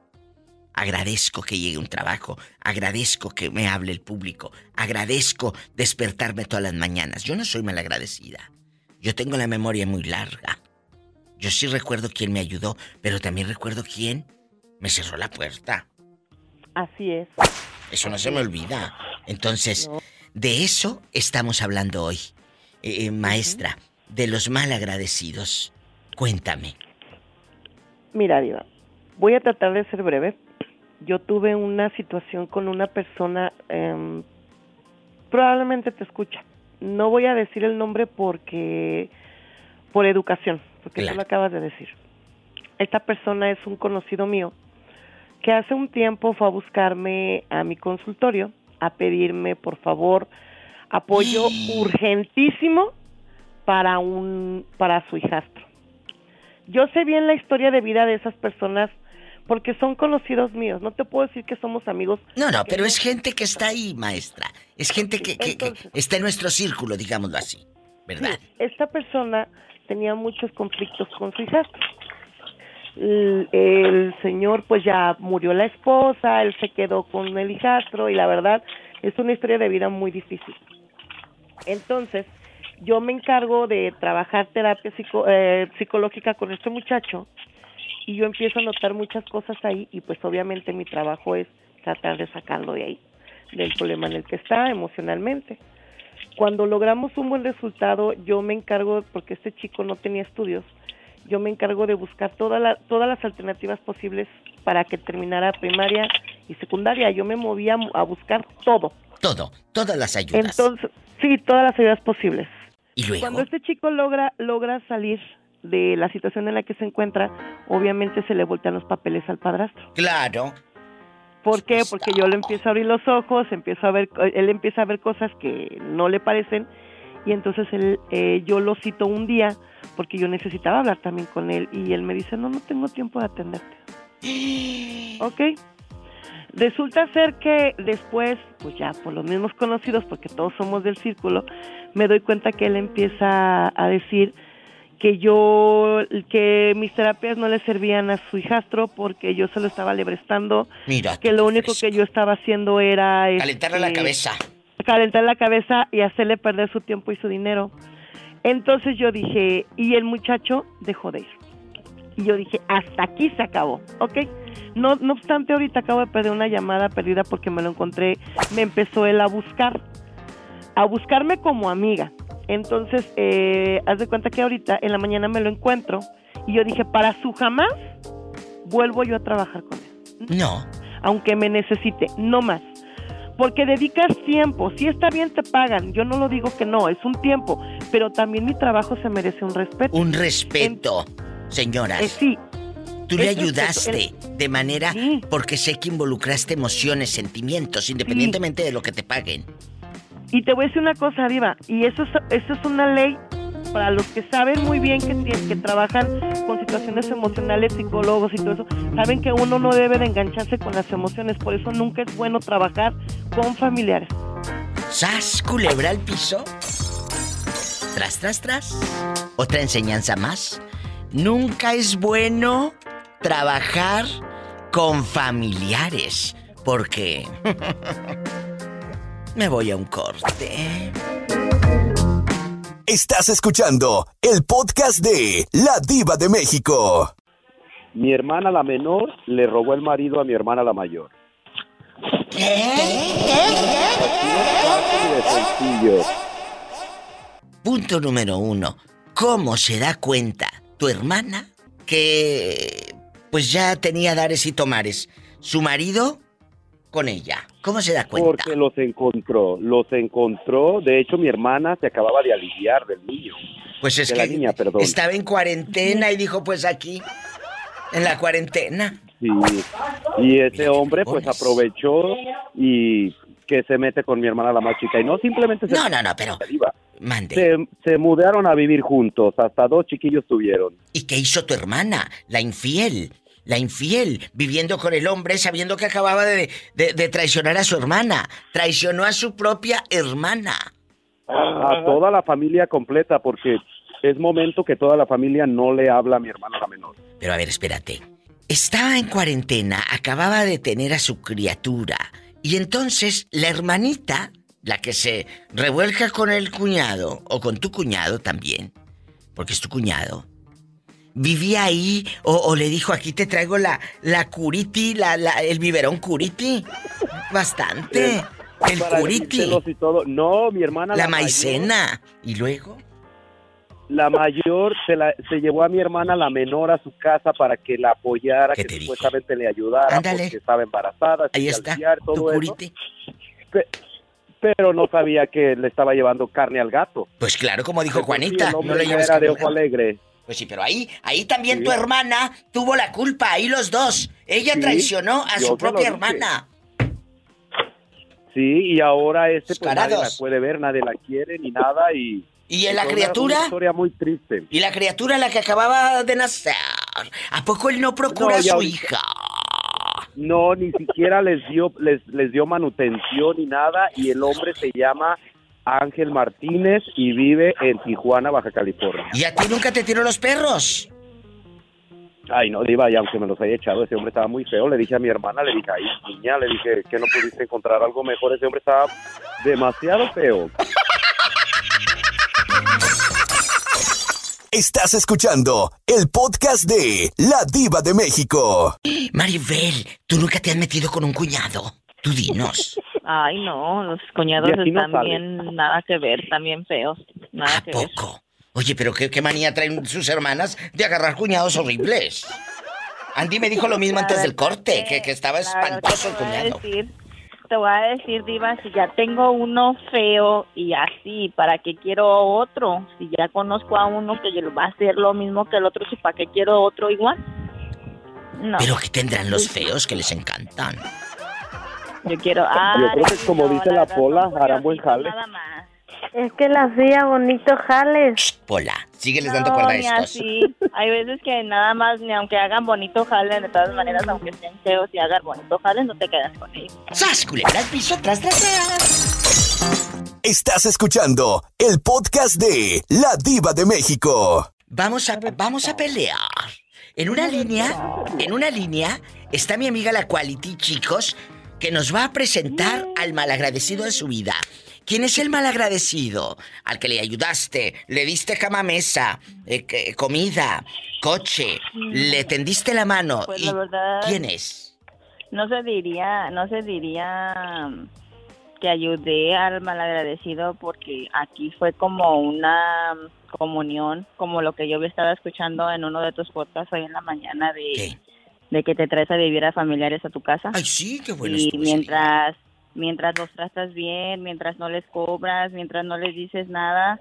Agradezco que llegue un trabajo. Agradezco que me hable el público. Agradezco despertarme todas las mañanas. Yo no soy malagradecida. Yo tengo la memoria muy larga. Yo sí recuerdo quién me ayudó, pero también recuerdo quién me cerró la puerta. Así es. Eso no se me olvida. Entonces, de eso estamos hablando hoy. Eh, eh, maestra, de los malagradecidos. Cuéntame. Mira, Diva, voy a tratar de ser breve. Yo tuve una situación con una persona, em, probablemente te escucha. No voy a decir el nombre porque, por educación, porque tú lo acabas de decir. Esta persona es un conocido mío que hace un tiempo fue a buscarme a mi consultorio a pedirme, por favor, apoyo urgentísimo para un para su hijastro. Yo sé bien la historia de vida de esas personas porque son conocidos míos. No te puedo decir que somos amigos. No, no, pero es gente que está ahí, maestra. Es gente que, que- que está en nuestro círculo, digámoslo así. ¿Verdad? Sí, esta persona tenía muchos conflictos con su hijastro. El, el señor pues ya murió la esposa, él se quedó con el hijastro y la verdad es una historia de vida muy difícil. Entonces, yo me encargo de trabajar terapia psico- eh, psicológica con este muchacho y yo empiezo a notar muchas cosas ahí y pues obviamente mi trabajo es tratar de sacarlo de ahí, del problema en el que está emocionalmente. Cuando logramos un buen resultado, yo me encargo, porque este chico no tenía estudios, yo me encargo de buscar toda la- todas las alternativas posibles para que terminara primaria y secundaria. Yo me movía a, buscar todo. Todo, todas las ayudas. Entonces, sí, todas las ayudas posibles. ¿Y luego? Cuando este chico logra logra salir de la situación en la que se encuentra, obviamente se le voltean los papeles al padrastro. Claro. ¿Por qué? Porque yo le empiezo a abrir los ojos, empiezo a ver, él empieza a ver cosas que no le parecen y entonces él, eh, yo lo cito un día porque yo necesitaba hablar también con él y él me dice, no, no tengo tiempo de atenderte. ¿Ok? Resulta ser que después, pues ya por los mismos conocidos, porque todos somos del círculo, me doy cuenta que él empieza a decir que yo, que mis terapias no le servían a su hijastro porque yo se lo estaba lebrestando, Mira, que lo único que yo estaba haciendo era... calentarle la este, cabeza. calentar la cabeza y hacerle perder su tiempo y su dinero. Entonces yo dije, y el muchacho dejó de ir. Y yo dije, hasta aquí se acabó, ¿ok? No, no obstante, ahorita acabo de perder una llamada perdida porque me lo encontré, me empezó él a buscar, a buscarme como amiga. Entonces, eh, haz de cuenta que ahorita en la mañana me lo encuentro y yo dije, para su jamás vuelvo yo a trabajar con él No. aunque me necesite, no más. Porque dedicas tiempo, si está bien te pagan, yo no lo digo que no, es un tiempo, pero también mi trabajo se merece un respeto. Un respeto, señoras. Eh, sí. Tú le ayudaste de manera porque sé que involucraste emociones, sentimientos, independientemente de lo que te paguen. Y te voy a decir una cosa, Diva, y eso es, una ley para los que saben muy bien que, que trabajan con situaciones emocionales, psicólogos y todo eso, saben que uno no debe de engancharse con las emociones, por eso nunca es bueno trabajar con familiares. ¿Sas, culebra al piso? Tras, tras, tras. Otra enseñanza más. Nunca es bueno trabajar con familiares. Porque... Me voy a un corte. Estás escuchando el podcast de La Diva de México. Mi hermana la menor le robó el marido a mi hermana la mayor. Así de sencillo. Punto número uno. ¿Cómo se da cuenta tu hermana que pues ya tenía dares y tomares? Su marido con ella. ¿Cómo se da cuenta? Porque los encontró, los encontró. De hecho, mi hermana se acababa de aliviar del niño. Pues es de que la niña, perdón. estaba en cuarentena y dijo pues aquí, en la cuarentena. Sí. Y ese hombre pues aprovechó y que se mete con mi hermana la más chica. Y no simplemente se... No, no, no, pero... Mande. Se, se mudaron a vivir juntos. Hasta dos chiquillos tuvieron. ¿Y qué hizo tu hermana? La infiel. La infiel, viviendo con el hombre, sabiendo que acababa de, de- de traicionar a su hermana. Traicionó a su propia hermana. A toda la familia completa porque es momento que toda la familia no le habla a mi hermana la menor. Pero a ver, espérate. Estaba en cuarentena, acababa de tener a su criatura. Y entonces la hermanita, la que se revuelca con el cuñado, o con tu cuñado también, porque es tu cuñado, vivía ahí, o, o le dijo, aquí te traigo la, la curiti, la, la- el biberón curiti. Bastante. El Para curiti. y todo. No, mi hermana La maicena. ¿Y luego? La mayor se, la, se llevó a mi hermana la menor a su casa para que la apoyara, que supuestamente le ayudara Ándale. porque estaba embarazada. Ahí está, todo tu curiti. Pe- Pero no sabía que le estaba llevando carne al gato. Pues claro, como dijo Juanita, el no hombre le era de ojo alegre. Pues sí, pero ahí, ahí también Sí. tu hermana tuvo la culpa, ahí los dos. Ella Sí, traicionó a su propia hermana. Sí, y ahora este pues nadie la puede ver, nadie la quiere ni nada y... ¿Y en la criatura? Una historia muy triste. Y la criatura la que acababa de nacer. ¿A poco él no procura No, a su ahorita- hija? No, ni siquiera les dio, les, les dio manutención ni nada. Y el hombre se llama Ángel Martínez y vive en Tijuana, Baja California. ¿Y a ti nunca te tiró los perros? Ay, no, Diva, y aunque me los haya echado, ese hombre estaba muy feo. Le dije a mi hermana, le dije, ay, niña, le dije que no pudiste encontrar algo mejor. Ese hombre estaba demasiado feo. Estás escuchando el podcast de La Diva de México. Maribel, ¿tú nunca te has metido con un cuñado? Tú dinos. Ay, no, los cuñados no están bien, nada que ver, también feos. Nada que ver. poco? Oye, pero qué, qué manía traen sus hermanas de agarrar cuñados horribles. Andy me dijo lo mismo antes del corte, que, que estaba espantoso el Te voy a cuñado. decir, te voy a decir, Diva, si ya tengo uno feo y así, ¿para qué quiero otro? Si ya conozco a uno que va a hacer lo mismo que el otro, ¿sí ¿para qué quiero otro igual? No. Pero que tendrán los feos que les encantan. Yo quiero. Yo Ah, creo que como dice la Pola, harán buen jale. Es que la hacía bonito jales. Pola, sígueles No, dando cuerda a estos. así. Hay veces que nada más, ni aunque hagan bonito jale, de todas maneras, aunque estén feos y hagan bonito jale, no te quedas con ellos. ¡Sas, culebra al piso, tras, tras, tras! Estás escuchando el podcast de La Diva de México. Vamos a, vamos a pelear. En una línea, en una línea, está mi amiga la Quality, chicos, que nos va a presentar al malagradecido de su vida. ¿Quién es el malagradecido? Al que le ayudaste, le diste cama mesa, eh, comida, coche, le tendiste la mano. Pues ¿Y la verdad- ¿Quién es? No se diría, no se diría mm, que ayudé al malagradecido porque aquí fue como una mm, comunión, como lo que yo estaba escuchando en uno de tus podcasts hoy en la mañana de, de que te traes a vivir a familiares a tu casa. Ay, sí, qué bueno Y mientras, mientras los tratas bien, mientras no les cobras, mientras no les dices nada,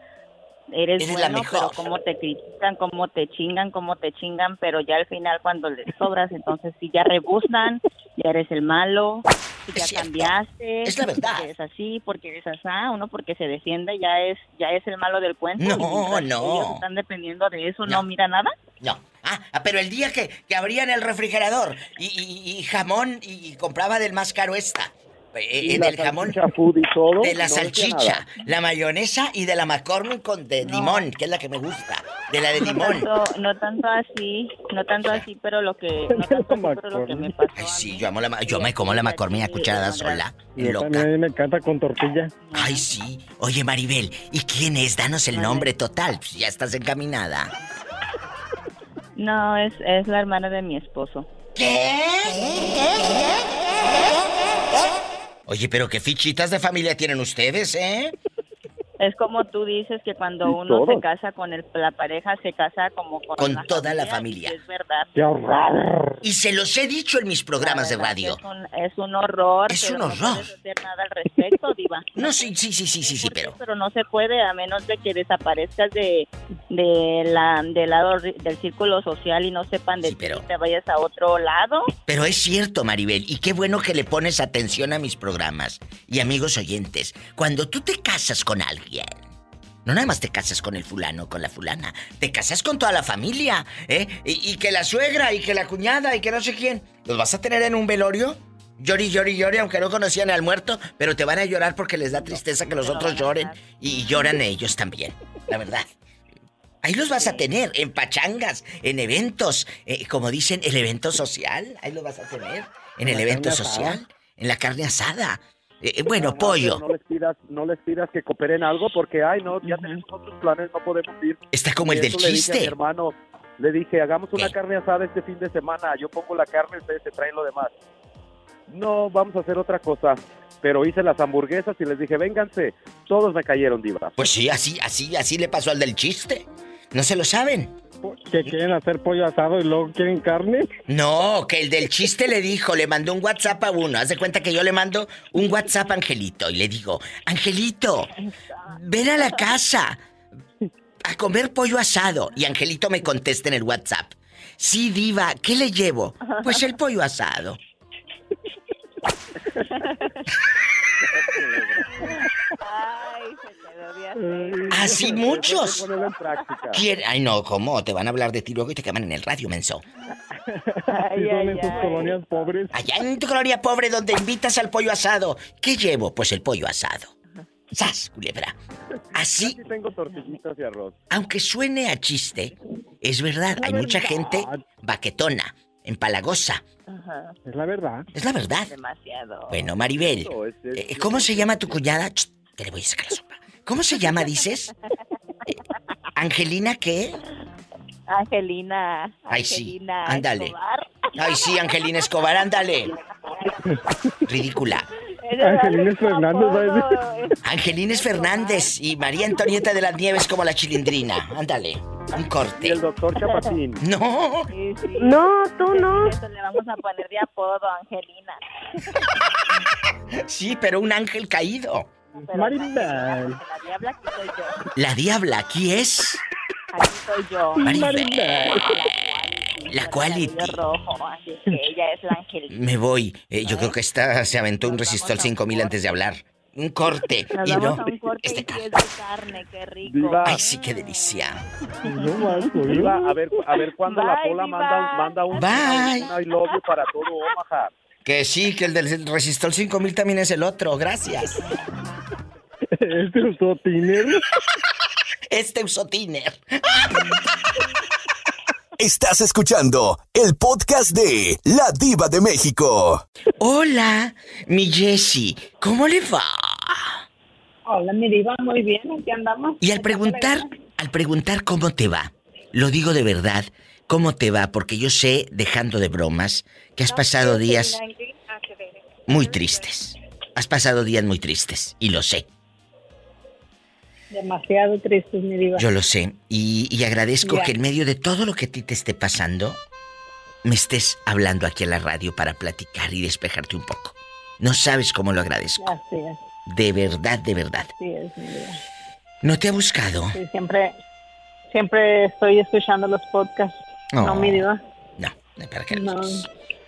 eres, Eres la bueno, mejor. pero cómo te critican, cómo te chingan, cómo te chingan, pero ya al final cuando les sobras, entonces si ya rebuznan, ya eres el malo, si ya cambiaste, Es la verdad. porque eres así, porque eres asá, uno porque se defiende, ya es, ya es el malo del cuento. No, no. Ellos están dependiendo de eso, no, No. mira nada. No. Ah, ah, pero el día que, que abrían el refrigerador y, y- y jamón y, y compraba del más caro esta. Eh, Y la del jamón. salchicha food y todo, De la no salchicha, la mayonesa y de la McCormick con de limón, que es la que me gusta. De la de No limón. tanto, no tanto así, no tanto así, pero lo que, no tanto así, pero lo que me pasó. Ay, sí, yo amo la ma- yo me como la McCormick a cucharada sola. Yo Loca. también me encanta con tortilla. Ay, sí. Oye, Maribel, ¿y quién es? Danos el nombre total. Pues ya estás encaminada. No, es, es la hermana de mi esposo. Oye, pero qué fichitas de familia tienen ustedes, ¿eh? Es como tú dices que cuando uno todos. se casa con el, la pareja, se casa como con, Con toda la familia. y Es verdad. ¡Qué horror! Y se los he dicho en mis programas de radio. Es un, es un horror. Es pero un no horror. puedes hacer nada al respecto, Diva. No, sí, sí, sí, sí, sí, sí, pero. Pero no se puede a menos de que desaparezcas de, de la, del lado del círculo social y no sepan de ti y te vayas a otro lado. Pero es cierto, Maribel, y qué bueno que le pones atención a mis programas. Y amigos oyentes, cuando tú te casas con alguien, no nada más te casas con el fulano, con la fulana, te casas con toda la familia, ¿eh? Y, y que la suegra, y que la cuñada, y que no sé quién, ¿los vas a tener en un velorio? Llori, llori, llori, aunque no conocían al muerto, pero te van a llorar porque les da tristeza que los otros lloren, y lloran ellos también, la verdad. Ahí los vas a tener, en pachangas, en eventos, eh, como dicen, el evento social, ahí los vas a tener, en el evento social, en la carne asada. Eh, eh, bueno, No, pollo. No les pidas, no les pidas que cooperen algo porque, ay, no, ya tenemos otros planes, no podemos ir. Está como el Y del eso le dije a mi chiste. hermano, le dije, hagamos una carne asada este fin de semana, yo pongo la carne, ustedes se traen lo demás. No, vamos a hacer otra cosa. Pero hice las hamburguesas y les dije, vénganse. Todos me cayeron, diva. Pues sí, así, así, así le pasó al del chiste. ¿No se lo saben? Que quieren hacer pollo asado y luego quieren carne. No, que el del chiste le dijo, le mandó un WhatsApp a uno. Haz de cuenta que yo le mando un WhatsApp a Angelito y le digo, Angelito, ven a la casa a comer pollo asado. Y Angelito me contesta en el WhatsApp. Sí, diva, ¿qué le llevo? Pues el pollo asado. Ay, Así muchos. Ponerlo en práctica. ¿Quién? Ay, no, ¿cómo? Te van a hablar de ti luego y te queman en el radio, menso. Son en sus colonias pobres. Allá en tu colonia pobre donde invitas al pollo asado. ¿Qué llevo? Pues el pollo asado. ¡Sas, culebra! Así, tengo tortillitas y arroz. aunque suene a chiste, es verdad, hay mucha gente baquetona, empalagosa. Ajá. Es la verdad. Es la verdad. Demasiado. Bueno, Maribel, eh, ¿cómo se llama tu cuñada? Ch, que le voy a sacar la sopa. ¿Cómo se llama, dices? ¿Angelina qué? Angelina. Ay, sí, Angelina ándale. Escobar. Ay, sí, Angelina Escobar, ándale. Ridícula. Angelina Fernández. Angelines Fernández y María Antonieta de las Nieves como la chilindrina. Ándale, un corte. Y el doctor Chapatín. No. Sí, sí. No, tú no. Eso le vamos a poner de apodo, Angelina. Sí, pero un ángel caído. Pero Maribel. La diabla aquí soy yo. La diabla aquí es Aquí soy yo. Maribel. La quality. Cabello rojo, así es que ella es la Angelina. Me voy. Eh, yo creo que esta se aventó un resistor 5000 antes de hablar. Un corte. Nos Y vamos no. a un corte Este y sí es de carne, qué rico. Diva. Ay, sí, qué delicia. Diva, a ver, a ver cuándo la Bye, Pola Diva. manda, manda un, Bye. un I love you para todo Omaha. Que sí, que el del resistor 5000 también es el otro. Gracias. Este usó tiner. Este usó tiner. Estás escuchando el podcast de La Diva de México. Hola, mi Jessie. ¿Cómo le va? Hola, mi diva, muy bien, aquí andamos. Y al preguntar, al preguntar cómo te va, lo digo de verdad, cómo te va, porque yo sé, dejando de bromas, que has pasado días muy tristes. Has pasado días muy tristes, y lo sé, Demasiado triste, mi diva. yo lo sé. Y, y agradezco Ya. que en medio de todo lo que a ti te esté pasando, me estés hablando aquí a la radio para platicar y despejarte un poco. No sabes cómo lo agradezco. Así es, De verdad, de verdad. así es, mi diva. ¿No te ha buscado? Sí, siempre, siempre estoy escuchando los podcasts. No. No, mi diva. No, ¿para qué? No.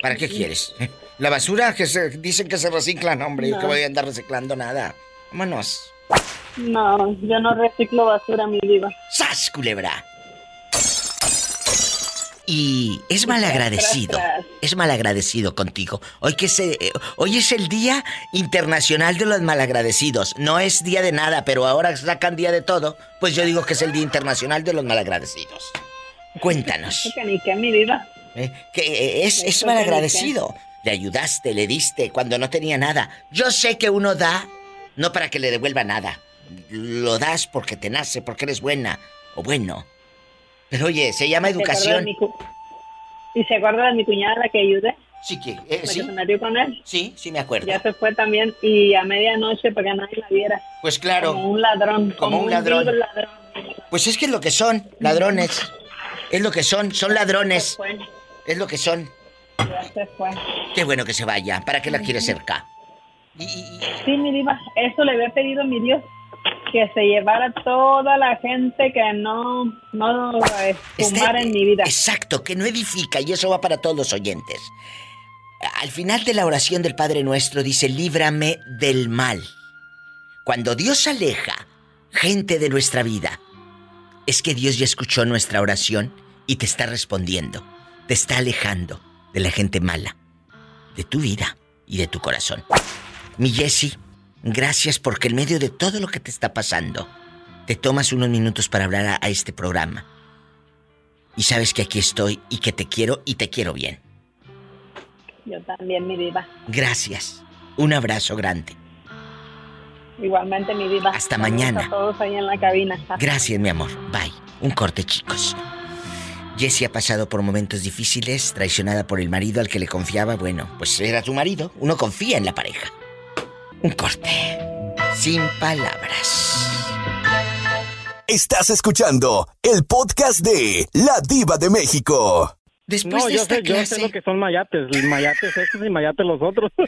¿Para qué quieres? ¿Eh? La basura que se dicen que se reciclan, hombre, No. que voy a andar reciclando nada. Vámonos. No, yo no reciclo basura, mi diva. ¡Sas, culebra! Y es malagradecido. Es malagradecido contigo. Hoy que se, eh, hoy es el Día Internacional de los Malagradecidos. No es día de nada, pero ahora sacan día de todo. Pues yo digo que es el Día Internacional de los Malagradecidos. Cuéntanos. Qué, mi diva. ¿eh? Que eh, es, es malagradecido. Le ayudaste, le diste cuando no tenía nada. Yo sé que uno da, no para que le devuelva nada. Lo das porque te nace, porque eres buena o bueno. Pero oye, se llama ¿Se acuerda de educación. ¿Y se acuerda de mi cuñada la que ayudé? Sí, que, eh, sí, se metió con él. sí, sí me acuerdo. Ya se fue también y a medianoche para que nadie la viera. Pues claro. Como un ladrón. Como un ladrón. ladrón. Pues es que es lo que son, ladrones. Es lo que son, son ladrones. Es lo que son. Qué bueno que se vaya. ¿Para qué la quiere cerca? Sí, mi diva, eso le había pedido mi Dios. Que se llevara toda la gente que no, no fumara en mi vida. Exacto, que no edifica y eso va para todos los oyentes. Al final de la oración del Padre Nuestro dice, líbrame del mal. Cuando Dios aleja gente de nuestra vida, es que Dios ya escuchó nuestra oración y te está respondiendo. Te está alejando de la gente mala, de tu vida y de tu corazón. Mi Jessie, gracias porque en medio de todo lo que te está pasando, te tomas unos minutos para hablar a, a este programa. Y sabes que aquí estoy y que te quiero y te quiero bien. Yo también, mi diva. Gracias. Un abrazo grande. Igualmente, mi diva. Hasta Saludos mañana. A todos ahí en la cabina. Hasta Gracias, mi amor. Bye. Un corte, chicos. Jessie ha pasado por momentos difíciles, traicionada por el marido al que le confiaba. Bueno, pues era tu marido. Uno confía en la pareja. Un corte. Sin palabras. Estás escuchando el podcast de La Diva de México. Después no, de yo esta sé, yo sé lo que son mayates. Mayates estos y mayates los otros.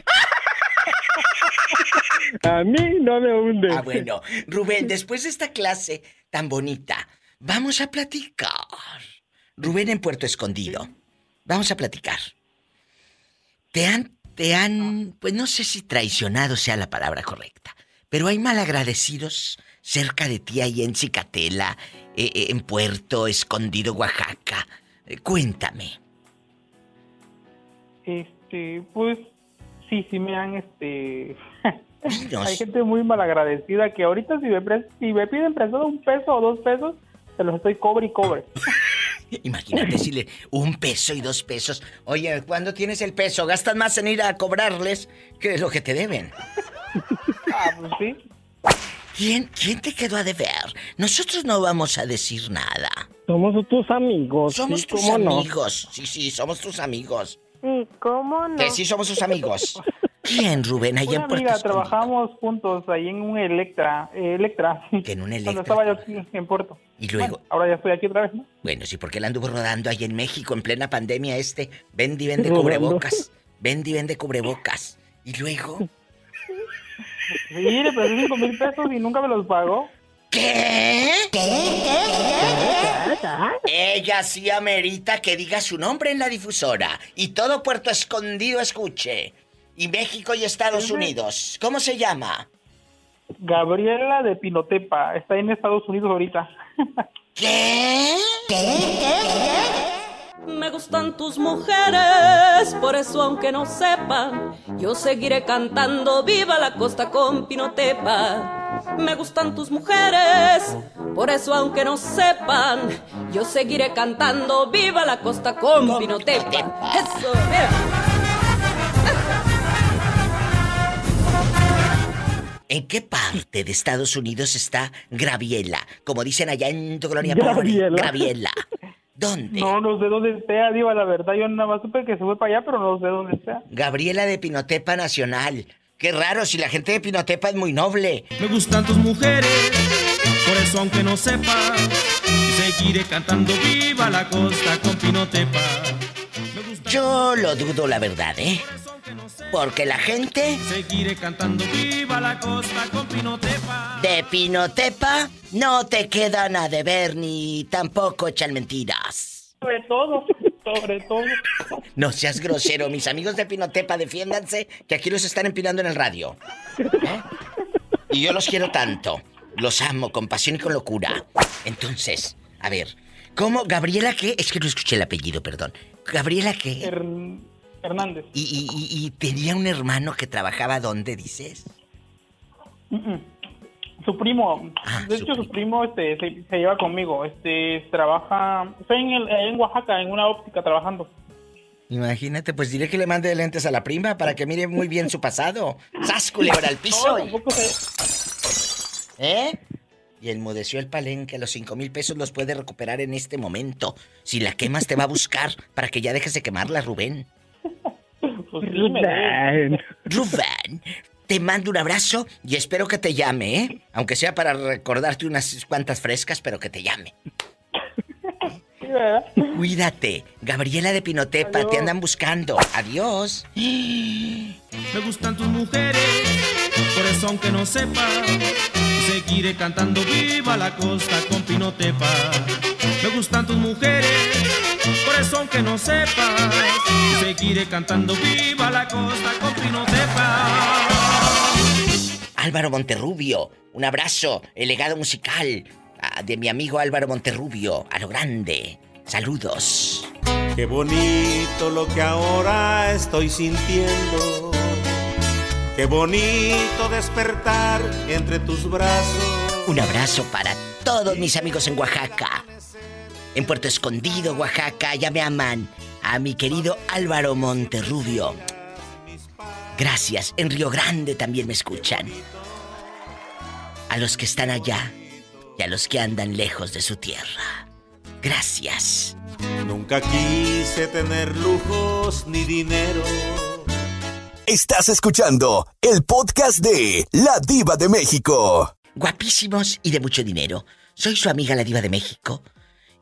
A mí no me hunde. Ah, bueno. Rubén, después de esta clase tan bonita, vamos a platicar. Rubén en Puerto Escondido. Vamos a platicar. Te han, te han, pues no sé si traicionado sea la palabra correcta, pero hay malagradecidos cerca de ti ahí en Cicatela, eh, eh, en Puerto Escondido, Oaxaca. Eh, cuéntame. Este, pues sí, sí me han, este... Hay gente muy malagradecida que ahorita si me, si me piden prestado un peso o dos pesos, se los estoy cobre y cobre. Imagínate si le un peso y dos pesos. Oye, ¿cuándo tienes el peso? Gastas más en ir a cobrarles que lo que te deben. Ah, pues sí. ¿Quién, ¿Quién te quedó a deber? Nosotros no vamos a decir nada. Somos tus amigos. Somos sí, tus amigos. Sí, sí, somos tus amigos. Sí, ¿cómo no? Que sí somos tus amigos. ¿Quién, Rubén, allá Una en Puerto amiga, Escondido? trabajamos juntos ahí en un Electra. eh, Electra. Que en un Cuando Electra. estaba yo aquí en Puerto. Y luego, Bueno, ahora ya estoy aquí otra vez, ¿no? bueno, sí, porque él anduvo rodando ahí en México en plena pandemia este. Vende y vende Rodando. cubrebocas. Vende y vende cubrebocas. Y luego, Sí, le presté cinco mil pesos y nunca me los pagó. ¿Qué? ella sí amerita que diga su nombre en la difusora. Y todo Puerto Escondido escuche. Y México y Estados Unidos. ¿Cómo se llama? Gabriela de Pinotepa. Está en Estados Unidos ahorita. ¿Qué? Me gustan tus mujeres, por eso aunque no sepan, yo seguiré cantando Viva la costa con Pinotepa. Me gustan tus mujeres, por eso aunque no sepan, yo seguiré cantando Viva la costa con, Pinotepa. Eso, mira. ¿En qué parte de Estados Unidos está Graviela? Como dicen allá en tu colonia. Graviela. ¿Dónde? No, no sé dónde sea, Diva, la verdad. Yo nada más supe que se fue para allá, pero no sé dónde sea. Gabriela de Pinotepa Nacional. Qué raro, si la gente de Pinotepa es muy noble. Me gustan tus mujeres, por eso aunque no sepa, seguiré cantando viva la costa con Pinotepa. Yo lo dudo, la verdad, ¿eh? Porque la gente Seguiré cantando viva la costa con Pinotepa. de Pinotepa no te quedan a deber ni tampoco echan mentiras. Sobre todo, sobre todo. No seas grosero, mis amigos de Pinotepa, defiéndanse, que aquí los están empinando en el radio. ¿Eh? Y yo los quiero tanto. Los amo con pasión y con locura. Entonces, a ver, ¿cómo? ¿Gabriela qué? Es que no escuché el apellido, perdón. ¿Gabriela qué? Hernández. ¿Y, y, y- y tenía un hermano que trabajaba dónde, dices? Su primo, Ah, de hecho su primo este, se, se lleva conmigo, este trabaja, estoy en, el, en Oaxaca, en una óptica trabajando. Imagínate, pues diré que le mande lentes a la prima para que mire muy bien su pasado. ¡Sas, culebra al piso! No, tampoco se- ¿Eh? Y enmudeció el palenque. Los cinco mil pesos los puede recuperar en este momento. Si la quemas, te va a buscar para que ya dejes de quemarla, Rubén. Pues debe. Rubén, te mando un abrazo y espero que te llame, ¿eh? Aunque sea para recordarte unas cuantas frescas, pero que te llame. Cuídate. Gabriela de Pinotepa, te andan buscando. Adiós. Me gustan tus mujeres, por eso aunque no sepa, seguiré cantando viva la costa con Pinotepa. Me gustan tus mujeres, eso aunque no sepa, seguiré cantando viva la costa con Pinotepa. Álvaro Monterrubio, un abrazo, el legado musical ah, de mi amigo Álvaro Monterrubio, a lo grande. Saludos. Qué bonito lo que ahora estoy sintiendo. Qué bonito despertar entre tus brazos. Un abrazo para todos mis amigos en Oaxaca. En Puerto Escondido, Oaxaca, ya me aman. A mi querido Álvaro Monterrubio. Gracias. En Río Grande también me escuchan. A los que están allá y a los que andan lejos de su tierra. Gracias. Nunca quise tener lujos ni dinero. Estás escuchando el podcast de La Diva de México. Guapísimos y de mucho dinero. Soy su amiga la diva de México.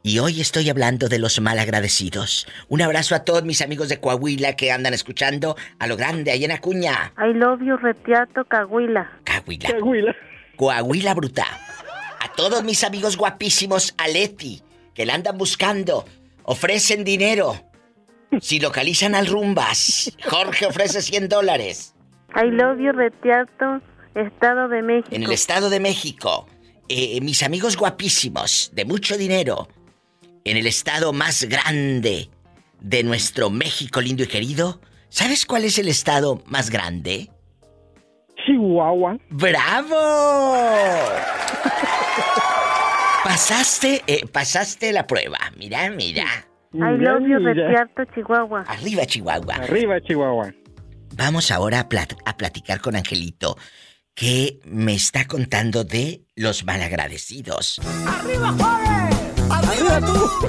Y hoy estoy hablando de los malagradecidos. Un abrazo a todos mis amigos de Coahuila que andan escuchando a lo grande, ahí en Acuña. I love you, Retiato, Cahuila. Coahuila. Coahuila bruta. A todos mis amigos guapísimos, a Leti, que la andan buscando. Ofrecen dinero. Si localizan al Rumbas, Jorge ofrece 100 dólares. I love you, Retiato, Estado de México. En el Estado de México, eh, mis amigos guapísimos, de mucho dinero, en el estado más grande de nuestro México lindo y querido, ¿sabes cuál es el estado más grande? Chihuahua. ¡Bravo! pasaste, eh, pasaste la prueba. Mira, mira. I love you, Despierto, Chihuahua. Arriba, Chihuahua. Arriba, Chihuahua. Vamos ahora a, plat- a platicar con Angelito, que me está contando de los malagradecidos. ¡Arriba, Juárez! ¡Arriba tú!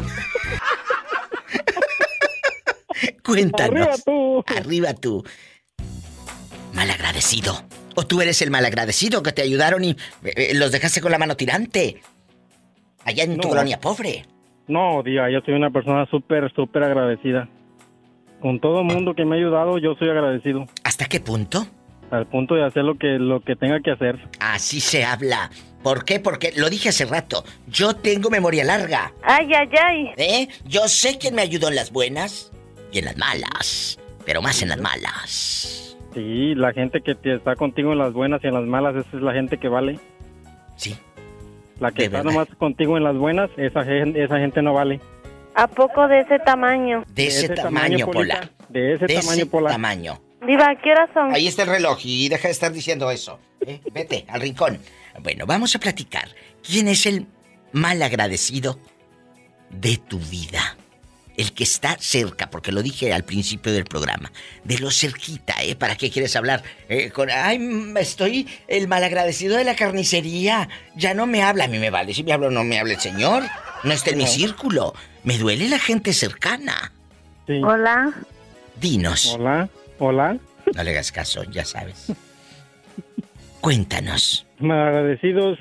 Cuéntanos. Arriba tú. Arriba tú. Malagradecido. O tú eres el malagradecido que te ayudaron y eh, eh, los dejaste con la mano tirante. Allá en tu No. colonia pobre. No, Diva, yo soy una persona súper, súper agradecida. Con todo el mundo que me ha ayudado, yo soy agradecido. ¿Hasta qué punto? Al punto de hacer lo que, lo que tenga que hacer. Así se habla. ¿Por qué? Porque lo dije hace rato. Yo tengo memoria larga. Ay, ay, ay. ¿Eh? Yo sé quién me ayudó en las buenas y en las malas. Pero más en las malas. Sí, la gente que te está contigo en las buenas y en las malas, esa es la gente que vale. Sí. La que De está verdad. nomás contigo en las buenas, esa gente, esa gente no vale. ¿A poco de ese tamaño? De ese, tamaño, Polita. Pola. De ese tamaño, Pola. tamaño. Diva, ¿qué horas son? Ahí está el reloj y deja de estar diciendo eso. ¿eh? Vete al rincón. Bueno, vamos a platicar. ¿Quién es el mal agradecido de tu vida? El que está cerca, porque lo dije al principio del programa. De lo cerquita, ¿eh? ¿Para qué quieres hablar? Eh, con, ay, mm, estoy el malagradecido de la carnicería. Ya no me habla. A mí me vale. Si me habla o no me habla el señor. No está en mi círculo. Me duele la gente cercana. Sí. Hola. Dinos. Hola, hola. No le hagas caso, ya sabes. Cuéntanos. Agradecidos,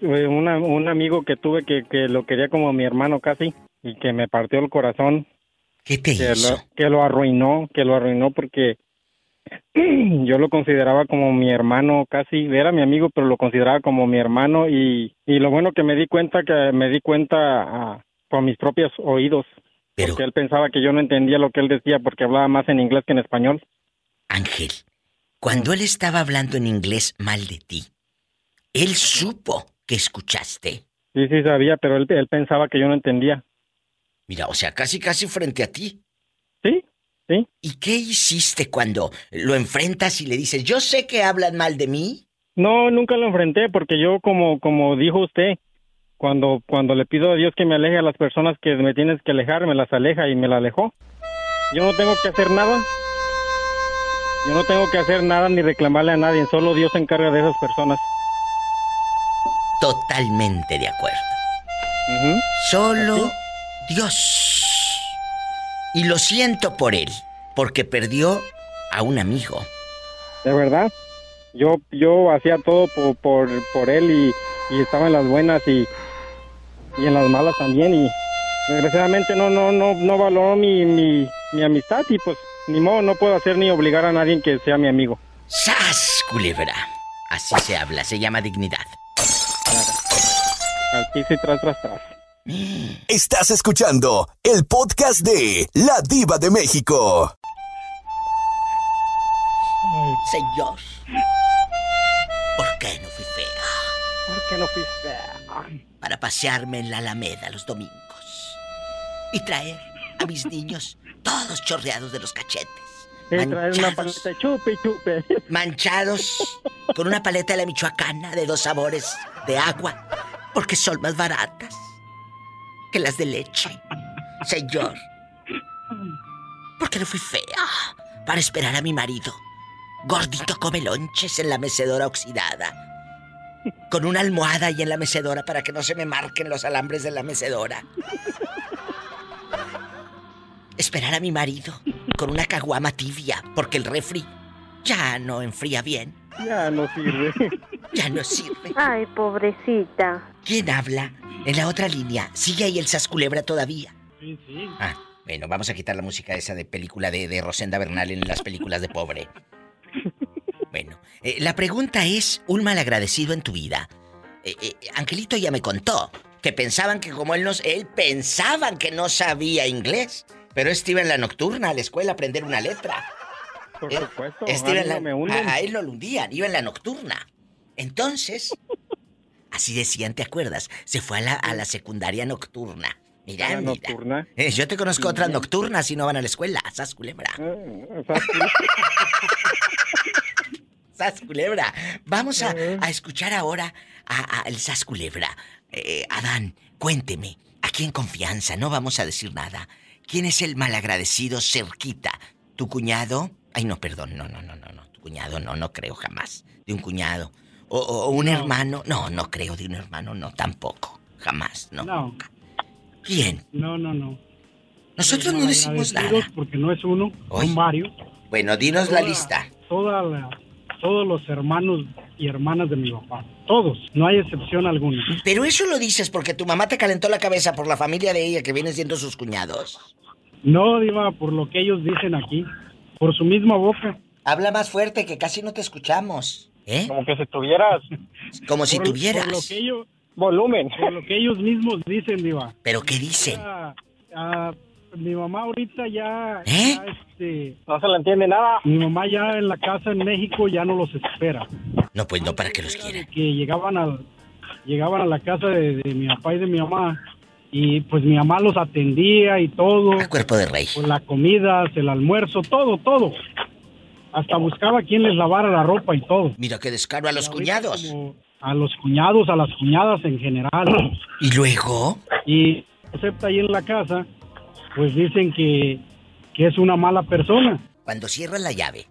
eh, una- un amigo que tuve que, que lo quería como mi hermano casi y que me partió el corazón. ¿Qué te que hizo? Lo, que lo arruinó, que lo arruinó porque yo lo consideraba como mi hermano casi, era mi amigo, pero lo consideraba como mi hermano y, y lo bueno que me di cuenta, que me di cuenta ah, por mis propios oídos. Porque él pensaba que yo no entendía lo que él decía porque hablaba más en inglés que en español. Ángel, cuando él estaba hablando en inglés mal de ti, él supo que escuchaste. Sí, sí sabía, pero él, él pensaba que yo no entendía. Mira, o sea, casi casi frente a ti. Sí, sí. ¿Y qué hiciste cuando lo enfrentas y le dices, yo sé que hablan mal de mí? No, nunca lo enfrenté porque yo como como dijo usted, cuando cuando le pido a Dios que me aleje a las personas que me tienes que alejar, me las aleja y me la alejó. Yo no tengo que hacer nada. Yo no tengo que hacer nada ni reclamarle a nadie, solo Dios se encarga de esas personas. Totalmente de acuerdo. Solo Dios. Y lo siento por él, porque perdió a un amigo. De verdad. Yo yo hacía todo por por, por él y, y estaba en las buenas y, y en las malas también y desgraciadamente no no no no valoró mi, mi, mi amistad y pues ni modo no puedo hacer ni obligar a nadie que sea mi amigo. ¡Sas, culebra! Así se habla, se llama dignidad. Piso y tras tras tras. Estás escuchando el podcast de La Diva de México. Señor, ¿por qué no fui fea? ¿Por qué no fui fea? Para pasearme en la Alameda los domingos y traer a mis niños todos chorreados de los cachetes. Y traer una manchados, paleta chupe chupe. manchados con una paleta de la michoacana de dos sabores de agua, porque son más baratas que las de leche. Señor, ¿por qué no fui fea? Para esperar a mi marido, gordito come lonches en la mecedora oxidada, con una almohada ahí en la mecedora para que no se me marquen los alambres de la mecedora. Esperar a mi marido con una caguama tibia, porque el refri ya no enfría bien. Ya no sirve. Ya no sirve. Ay, pobrecita. ¿Quién habla? En la otra línea. ¿Sigue ahí el Sasculebra todavía? Sí, sí. Ah, bueno, vamos a quitar la música esa de película de, de Rosenda Bernal en las películas de pobre. Bueno, eh, la pregunta es, un malagradecido en tu vida. Eh, eh, Angelito ya me contó que pensaban que como él no... Él pensaban que no sabía inglés. Pero este iba en la nocturna a la escuela a aprender una letra. Por Eh, supuesto. este iba en la- hunden. a, a él no lo hundían, iba en la nocturna. Entonces, así decían, ¿te acuerdas? Se fue a la, a la secundaria nocturna. Mira, mira. nocturna. Eh, yo te conozco otras nocturnas y no van a la escuela. Sas culebra. Sas culebra. Vamos a, a escuchar ahora a, a el Sas culebra. Eh, Adán, cuénteme, aquí en confianza, no vamos a decir nada. ¿Quién es el malagradecido cerquita? ¿Tu cuñado? Ay, no, perdón, no, no, no, no, no. Tu cuñado, no, no creo jamás. De un cuñado. O, un hermano. No, no creo de un hermano, no, tampoco. Jamás, no. No, ¿Quién? no, no, no. Nosotros no decimos nada. Porque no es uno, Hoy. son varios. Bueno, dinos la lista. Toda la- todos los hermanos y hermanas de mi papá. Todos, no hay excepción alguna. Pero eso lo dices porque tu mamá te calentó la cabeza por la familia de ella que vienen siendo sus cuñados. No, Diva, por lo que ellos dicen aquí, por su misma boca. Habla más fuerte que casi no te escuchamos. ¿Eh? Como que si tuvieras. Como si Por- tuvieras. Por lo que ellos, Volumen. por lo que ellos mismos dicen, Diva. ¿Pero qué dicen? Ah, mi mamá ahorita ya, ¿Eh? ya, este, No se le entiende nada. mi mamá ya en la casa en México ya no los espera. No, pues no para que los quiera. Que llegaban al, llegaban a la casa de, de mi papá y de mi mamá y pues mi mamá los atendía y todo. A cuerpo de rey. Pues la comida, el almuerzo, todo, todo. Hasta buscaba quien les lavara la ropa y todo. Mira qué descaro a los cuñados. A los cuñados, a las cuñadas en general. ¿Y luego? Y acepta ahí en la casa, pues dicen que, que es una mala persona. Cuando cierras la llave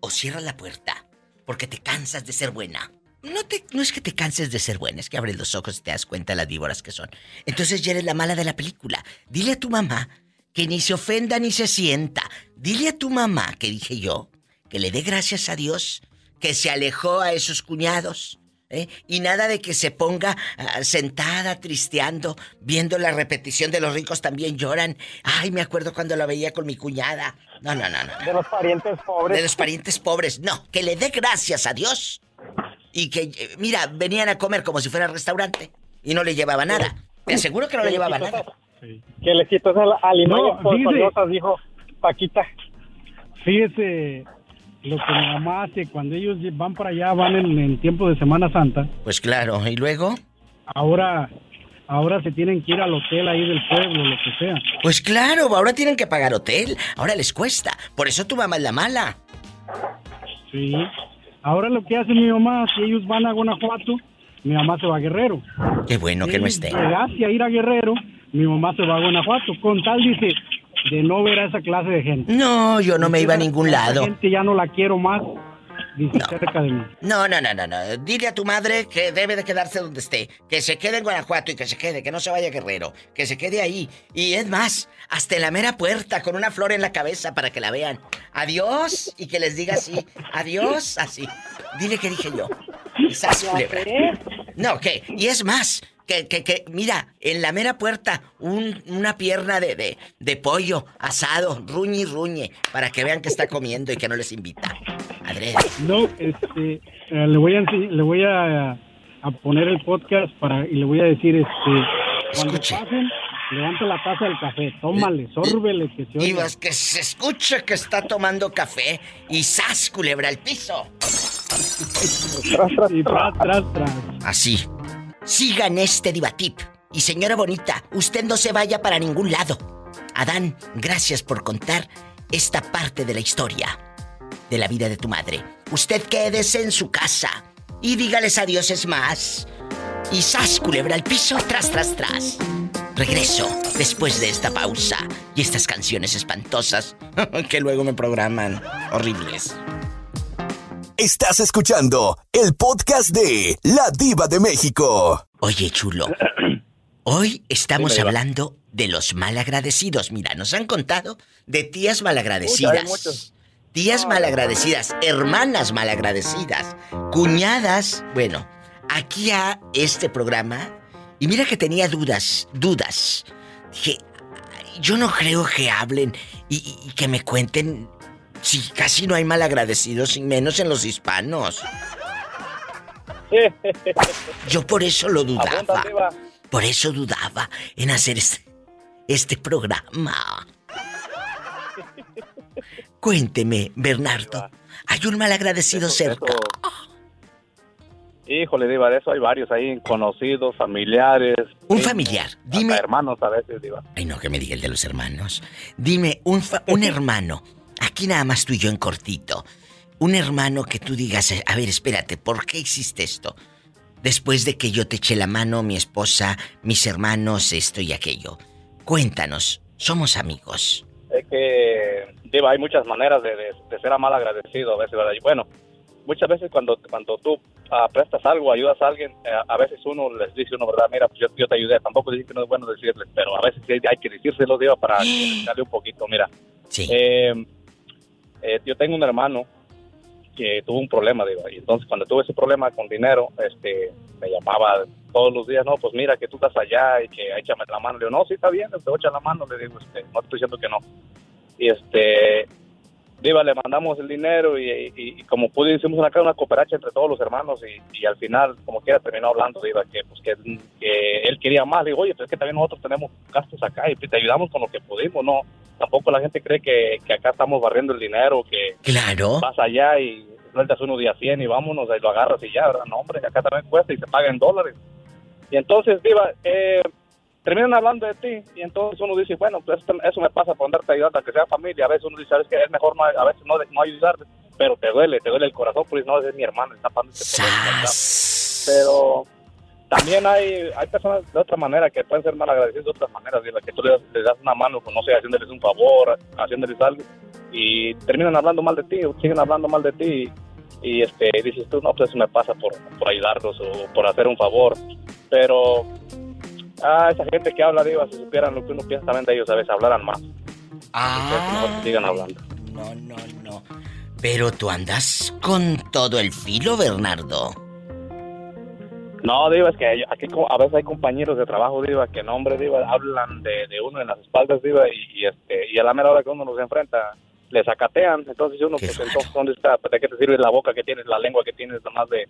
o cierras la puerta porque te cansas de ser buena. No, te, no es que te canses de ser buena, es que abres los ojos y te das cuenta de las víboras que son. Entonces ya eres la mala de la película. Dile a tu mamá que ni se ofenda ni se sienta. Dile a tu mamá, que dije yo, que le dé gracias a Dios, que se alejó a esos cuñados. ¿Eh? Y nada de que se ponga ah, sentada, tristeando, viendo la repetición de los ricos también lloran. Ay, me acuerdo cuando la veía con mi cuñada. No, no, no, no. De los parientes pobres. De los parientes pobres. No, que le dé gracias a Dios. Y que, eh, mira, venían a comer como si fuera restaurante. Y no le llevaba nada. Te aseguro que no le llevaba nada. Que le quitas al, al No, por dice- cosas, dijo Paquita. Fíjese lo que mi mamá hace cuando ellos van para allá, van en, en tiempo de Semana Santa. Pues claro, ¿y luego? Ahora, ahora se tienen que ir al hotel ahí del pueblo, lo que sea. Pues claro, ahora tienen que pagar hotel. Ahora les cuesta. Por eso tu mamá es la mala. Sí. Ahora lo que hace mi mamá, si ellos van a Guanajuato, mi mamá se va a Guerrero. Qué bueno que no esté. llegase a ir a Guerrero, mi mamá se va a Guanajuato. Con tal, dice, de no ver a esa clase de gente. No, yo no me iba a ningún lado. gente ya no la quiero más, dice, cerca de mí. No, no, no, no, no. Dile a tu madre que debe de quedarse donde esté. Que se quede en Guanajuato y que se quede, que no se vaya Guerrero. Que se quede ahí. Y es más, hasta en la mera puerta con una flor en la cabeza para que la vean. Adiós y que les diga así. Adiós, así. Dile que dije yo. Culebra. No, ¿qué? Y es más, que, que, que, mira, en la mera puerta, un- una pierna de, de, de pollo asado, ruñe y ruñe, para que vean que está comiendo y que no les invita. Adrede. No, este, eh, le voy a le voy a, a poner el podcast para y le voy a decir, este, cuando pasen, levante la taza del café, tómale, sórbele, que se Y oiga. vas que se escuche que está tomando café y ¡zas, culebra al piso! Y tras, tras, tras. Así. Sigan este Divatip. Y señora bonita, usted no se vaya para ningún lado. Adán, gracias por contar esta parte de la historia de la vida de tu madre. Usted quédese en su casa y dígales adiós es más. Y sas, culebra al piso, tras, tras, tras. Regreso después de esta pausa y estas canciones espantosas que luego me programan horribles. Estás escuchando el podcast de La Diva de México. Oye, chulo. Hoy estamos Dime, hablando de los malagradecidos. Mira, nos han contado de tías malagradecidas. Tías malagradecidas, hermanas malagradecidas, cuñadas. Bueno, aquí a este programa. Y mira que tenía dudas, dudas. Dije, "Ay, yo no creo que hablen y que me cuenten si casi no hay malagradecidos, y menos en los hispanos. Yo por eso lo dudaba. Por eso dudaba en hacer este, este programa. Cuénteme, Bernardo. ¿Hay un malagradecido cerca? Híjole, Diva, de eso hay varios ahí, conocidos, familiares. Un familiar, dime. hermanos a veces, Diva. Ay, no, que me diga el de los hermanos. Dime, un, un hermano, aquí nada más tú y yo en cortito. Un hermano que tú digas, a ver, espérate, ¿por qué hiciste esto? Después de que yo te eché la mano, mi esposa, mis hermanos, esto y aquello. Cuéntanos, somos amigos. Es que, Diva, hay muchas maneras de, de ser mal agradecido a veces, ¿verdad? Y bueno, muchas veces cuando, cuando tú ah, prestas algo, ayudas a alguien, eh, a veces uno les dice uno, ¿verdad? Mira, pues yo, te ayudé, tampoco dice que no es bueno decirles, pero a veces hay que decírselo, digo, para darle un poquito. Mira, eh, eh, yo tengo un hermano que tuvo un problema, digo, y entonces cuando tuve ese problema con dinero, este, me llamaba todos los días, no, pues mira que tú estás allá y que échame la mano. Le digo, no, sí está bien, te voy a echar la mano, le digo, este, no estoy diciendo que no. Y este, Diva, le mandamos el dinero y, como pude, hicimos una, cooperacha entre todos los hermanos y, al final, como quiera, terminó hablando, Diva, que, pues, que, él quería más. Le digo, oye, pero es que también nosotros tenemos gastos acá y te ayudamos con lo que pudimos, ¿no? Tampoco la gente cree que, acá estamos barriendo el dinero, que claro. vas allá y sueltas uno día 100 y vámonos, ahí lo agarras y ya, ¿verdad? No, hombre, acá también cuesta y se paga en dólares. Y entonces, Diva, eh, terminan hablando de ti y entonces uno dice, bueno, pues eso me pasa por andarte ayudando a que sea familia. A veces uno dice, sabes que es mejor no, a veces no, no ayudarte, pero te duele, te duele el corazón, porque no, es mi hermano, está pasando este Pero también hay, hay personas de otra manera que pueden ser mal agradecidos de otras maneras, de que tú les, das una mano, pues, no sé, haciéndoles un favor, haciéndoles algo, y terminan hablando mal de ti, o siguen hablando mal de ti, y este dices tú, no, pues eso me pasa por, por ayudarlos o por hacer un favor. Pero Ah, esa gente que habla, digo, si supieran lo que uno piensa también de ellos, a veces hablaran más. Ah. sigan hablando. No, no, no. Pero tú andas con todo el filo, Bernardo. No, digo, es que aquí a veces hay compañeros de trabajo, digo, que no, hombre, digo, hablan de, de, uno en las espaldas, digo, y, este, y a la mera hora que uno los enfrenta, le sacatean. Entonces uno, pues, entonces, ¿dónde está? ¿De qué te sirve la boca que tienes, la lengua que tienes, nomás de,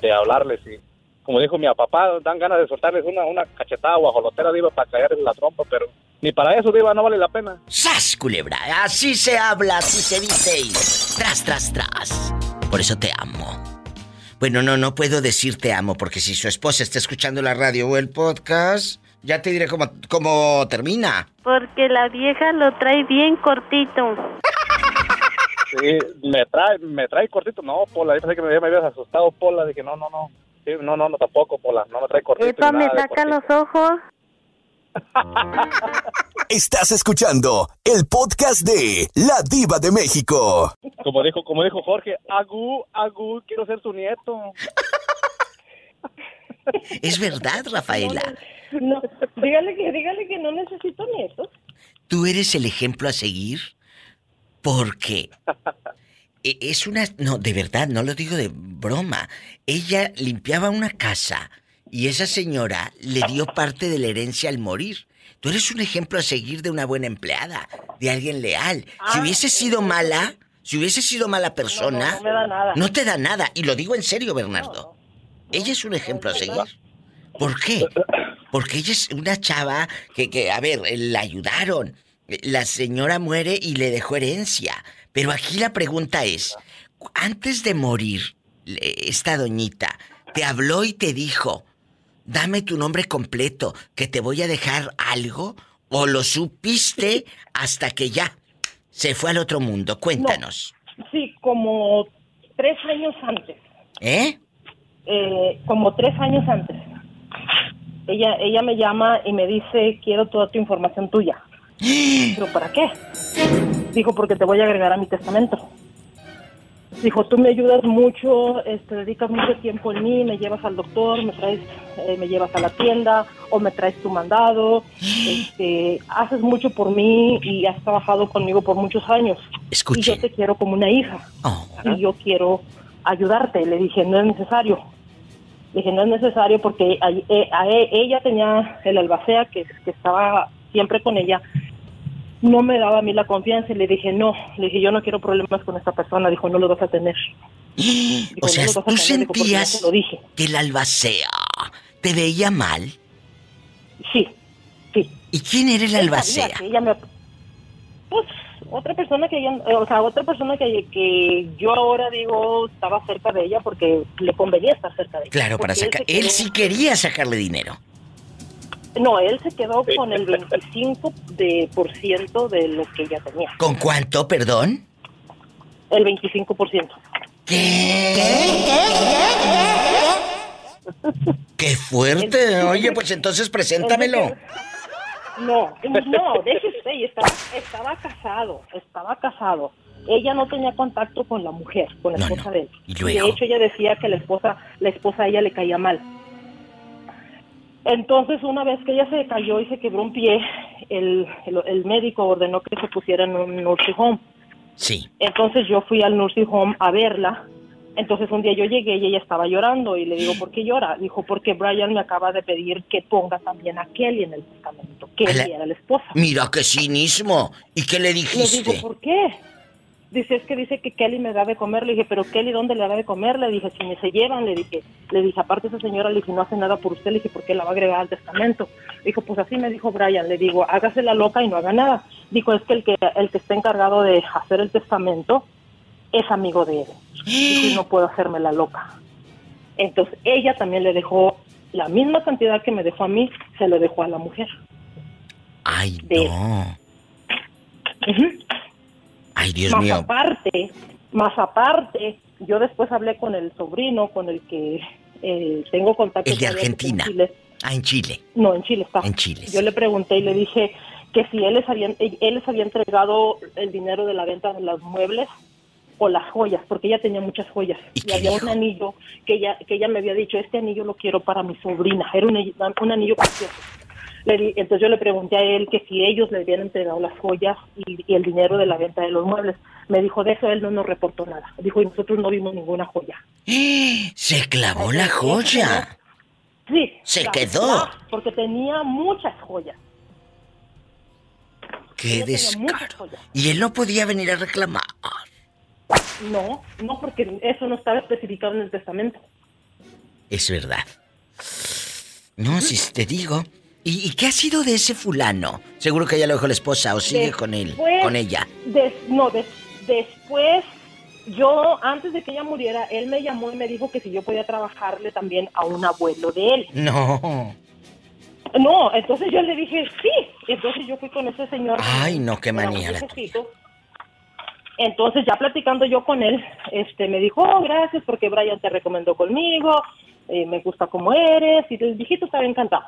de hablarles? Y, como dijo mi papá, dan ganas de soltarles una, una cachetada o ajolotera, diva, para caerles la trompa, pero ni para eso, diva, no vale la pena. ¡Sas, culebra! Así se habla, así se dice y tras, tras, tras. Por eso te amo. Bueno, no, no puedo decir te amo, porque si su esposa está escuchando la radio o el podcast, ya te diré cómo, cómo termina. Porque la vieja lo trae bien cortito. Sí, me trae, me trae cortito. No, Pola, yo pensé que me, me habías asustado, Pola. Dije, no, no, no no, no, no, tampoco, Pola. No me trae cortito. Epa, me saca los ojos. Estás escuchando el podcast de La Diva de México. Como dijo, como dijo Jorge, Agu, Agu, quiero ser su nieto. Es verdad, Rafaela. No, dígale que, dígale que no necesito nietos. Tú eres el ejemplo a seguir porque e, es una... No, de verdad, no lo digo de broma. Ella limpiaba una casa y esa señora le dio parte de la herencia al morir. Tú eres un ejemplo a seguir de una buena empleada, de alguien leal. si ah, hubiese sido mala, si hubiese sido mala persona, no, me da nada. no te da nada. Y lo digo en serio, Bernardo. ella es un ejemplo a seguir. ¿Por qué? Porque ella es una chava que, que, a ver, la ayudaron. La señora muere y le dejó herencia. Pero aquí la pregunta es, antes de morir, esta doñita te habló y te dijo, dame tu nombre completo, que te voy a dejar algo, o lo supiste hasta que ya se fue al otro mundo. Cuéntanos. sí, como tres años antes. ¿Eh? ¿Eh? Como tres años antes. Ella, ella me llama y me dice, quiero toda tu información tuya. ¿Pero para qué? Dijo, porque te voy a agregar a mi testamento. Dijo, tú me ayudas mucho, este, dedicas mucho tiempo en mí, me llevas al doctor, me traes, eh, me llevas a la tienda o me traes tu mandado, este, haces mucho por mí y has trabajado conmigo por muchos años. Escuche. Y yo te quiero como una hija. Oh. Y yo quiero ayudarte. Le dije, no es necesario. Le dije, no es necesario porque a, eh, e, ella tenía el albacea que, que estaba siempre con ella no me daba a mí la confianza y le dije, no, le dije, yo no quiero problemas con esta persona, dijo, no lo vas a tener. o sea, ¿tú sentías que el albacea te veía mal? Sí, sí. ¿Y quién era el albacea? ella me... Pues otra persona que ella, o sea, otra persona que, que yo ahora digo estaba cerca de ella porque le convenía estar cerca de ella. Claro, para sacar. Él quedó- sí quería sacarle dinero. No, él se quedó con el 25 de por ciento de lo que ella tenía. ¿Con cuánto, perdón? El 25%. ¡Qué fuerte! Oye, pues entonces preséntamelo. No, no, déjese, estaba, estaba casado, estaba casado. Ella no tenía contacto con la mujer, con la No, esposa de él. ¿Y luego? De hecho, ella decía que la esposa, la esposa a ella le caía mal. Entonces, una vez que ella se cayó y se quebró un pie, el, el, el médico ordenó que se pusiera en un nursing home. Sí. Entonces yo fui al nursing home a verla. Entonces un día yo llegué y ella estaba llorando y le digo, ¿por qué llora? Dijo, porque Brian me acaba de pedir que ponga también a Kelly en el testamento. Kelly era la esposa. Mira qué cinismo. ¿Y qué le Le digo, dijiste? ¿por qué? Dice, es que dice que Kelly me da de comer. Le dije, pero Kelly, ¿dónde le da de comer? Le dije, si me se llevan, le dije, le dije, aparte esa señora, le dije, no hace nada por usted, le dije, ¿por qué la va a agregar al testamento? Dijo, pues así me dijo Brian, le digo, hágase la loca y no haga nada. Dijo, es que el que, el que está encargado de hacer el testamento es amigo de él. Dijo, y no puedo hacerme la loca. Entonces, ella también le dejó la misma cantidad que me dejó a mí, se lo dejó a la mujer. Ay, de no. Ay, Dios más mío. aparte, más aparte, yo después hablé con el sobrino con el que eh, tengo contacto. El de en Argentina. Chile. Ah, en Chile. No, en Chile está. En Chile, Yo le pregunté y le dije que si él les había, él les había entregado el dinero de la venta de los muebles o las joyas, porque ella tenía muchas joyas. Y, había un anillo que ella, que ella me había dicho, este anillo lo quiero para mi sobrina. Era un, un anillo precioso. Entonces yo le pregunté a él que si ellos le habían entregado las joyas y, y el dinero de la venta de los muebles. Me dijo, de eso él no nos reportó nada. Dijo, y nosotros no vimos ninguna joya. Se clavó la joya. Sí. Se quedó. Porque tenía muchas joyas. Qué tenía descaro. Y él no podía venir a reclamar. No, no, porque eso no estaba especificado en el testamento. Es verdad. No, si te digo. ¿Y, y qué ha sido de ese fulano? Seguro que ya lo dejó la esposa o sigue con él, con ella. Des- no, des- después, yo, antes de que ella muriera, él me llamó y me dijo que si yo podía trabajarle también a un abuelo de él. No. No, entonces yo le dije sí. Entonces yo fui con ese señor. Ay, no, qué manía la. Entonces ya platicando yo con él, este, me dijo, oh, gracias porque Brian te recomendó conmigo, eh, me gusta como eres, y el viejito estaba encantado.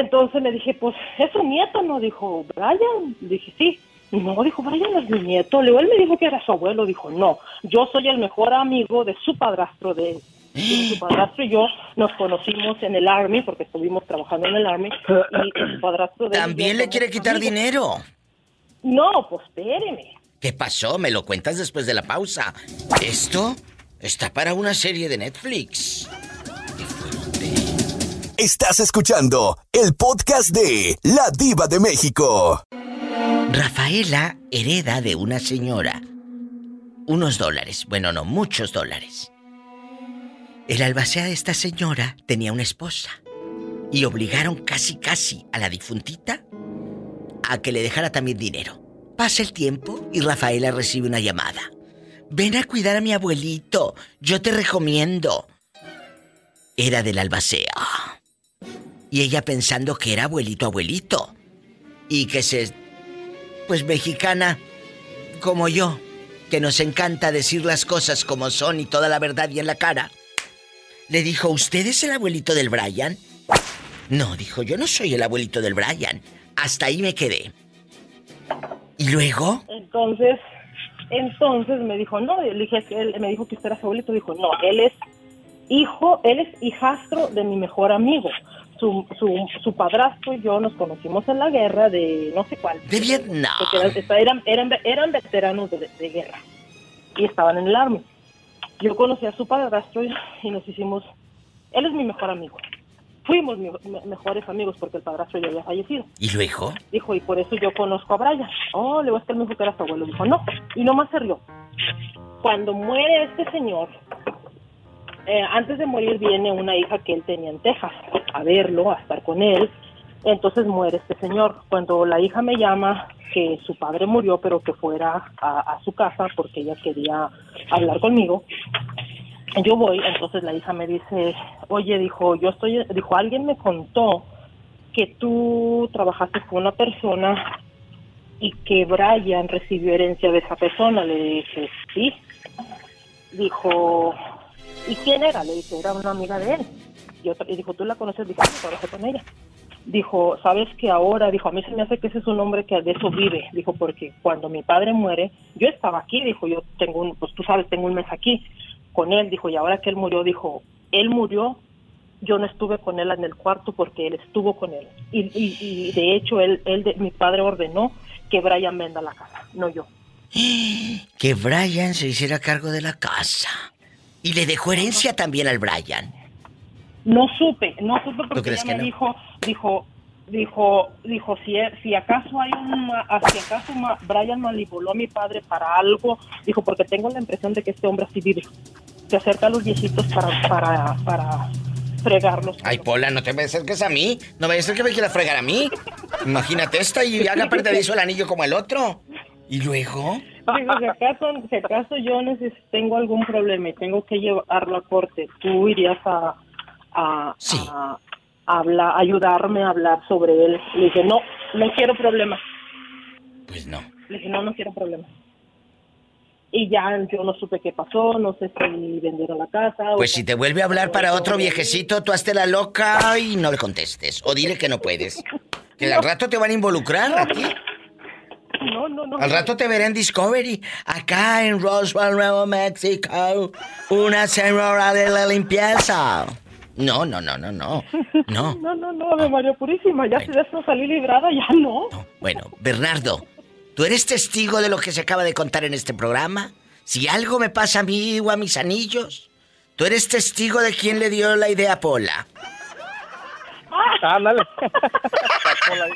Entonces le dije, pues, ¿es su nieto? No, dijo, Brian. Dije, sí. No, dijo, Brian es mi nieto. Luego él me dijo que era su abuelo. Dijo, no, yo soy el mejor amigo de su padrastro de él. Y su padrastro y yo nos conocimos en el Army, porque estuvimos trabajando en el Army, y su padrastro de él También le quiere quitar amigos. dinero. No, pues espéreme. ¿Qué pasó? Me lo cuentas después de la pausa. Esto está para una serie de Netflix. Estás escuchando el podcast de La Diva de México. Rafaela hereda de una señora unos dólares. Bueno, no, muchos dólares. El albacea de esta señora tenía una esposa y obligaron casi casi a la difuntita a que le dejara también dinero. Pasa el tiempo y Rafaela recibe una llamada. Ven a cuidar a mi abuelito, yo te recomiendo. Era del albacea. Y ella pensando que era abuelito abuelito. Y que se... Pues mexicana como yo, que nos encanta decir las cosas como son y toda la verdad y en la cara. Le dijo, ¿usted es el abuelito del Brian? No, dijo, yo no soy el abuelito del Brian. Hasta ahí me quedé. ¿Y luego? Entonces, entonces me dijo, no, le dije él me dijo que usted era su abuelito, dijo, no, él es hijo, él es hijastro de mi mejor amigo. Su, su, su padrastro y yo nos conocimos en la guerra de no sé cuál. De Vietnam. Eran, eran, eran, eran veteranos de, de guerra y estaban en el army. Yo conocí a su padrastro y, nos hicimos, él es mi mejor amigo. Fuimos mi- me- mejores amigos porque el padrastro ya había fallecido. ¿Y luego? Dijo, y por eso yo conozco a Brian. Oh, le voy a que él me dijo que era su abuelo. Dijo, no. Y nomás se rió. Cuando muere este señor, eh, antes de morir viene una hija que él tenía en Texas a verlo, a estar con él. Entonces muere este señor. Cuando la hija me llama que su padre murió, pero que fuera a, a su casa porque ella quería hablar conmigo, yo voy, entonces la hija me dice, oye, dijo, yo estoy, dijo, alguien me contó que tú trabajaste con una persona y que Brian recibió herencia de esa persona. Le dije, sí. Dijo, ¿y quién era? Le dije, era una amiga de él. Y, otra, y dijo, ¿tú la conoces? Dijo, sí, trabajé con ella. Dijo, ¿sabes que ahora? Dijo, a mí se me hace que ese es un hombre que de eso vive. Dijo, porque cuando mi padre muere, yo estaba aquí. Dijo, yo tengo un, pues tú sabes, tengo un mes aquí con él. Dijo, y ahora que él murió, dijo, él murió yo no estuve con él en el cuarto porque él estuvo con él. Y, y, y de hecho, él, él de, mi padre ordenó que Brian venda la casa, no yo. Que Brian se hiciera cargo de la casa. Y le dejó herencia también al Brian. No supe, no supe ¿Tú porque ella me no? dijo, dijo, dijo, dijo, si, si acaso hay un, ma- si acaso ma- Brian manipuló a mi padre para algo, dijo, porque tengo la impresión de que este hombre así vive. Se acerca a los viejitos para, para, para fregarlos. Ay, Pola, no te me acerques a mí. No vaya a que me quiera fregar a mí. Imagínate esta y haga perdedizo el anillo como el otro. ¿Y luego? Digo, si acaso, si acaso yo tengo algún problema y tengo que llevarlo a corte, tú irías a, a, a, hablar, ayudarme a hablar sobre él. Le dije, no, no quiero problemas. Pues no. Le dije, no, no quiero problemas. Y ya yo no supe qué pasó, no sé si vendieron la casa. o- Pues si te vuelve a hablar para otro viejecito, tú hazte la loca y no le contestes. O dile que no puedes. Que al rato te van a involucrar aquí. No, no, no. Al rato te veré en Discovery. Acá en Roswell, Nuevo México. Una señora de la limpieza. No, no, no, no, no. No. No, no, no, Ave María Purísima, ya si de eso salí librada, ya no. Bueno, Bernardo, ¿tú eres testigo de lo que se acaba de contar en este programa? Si algo me pasa a mí o a mis anillos, ¿tú eres testigo de quién le dio la idea a Pola? Ándale. Pola,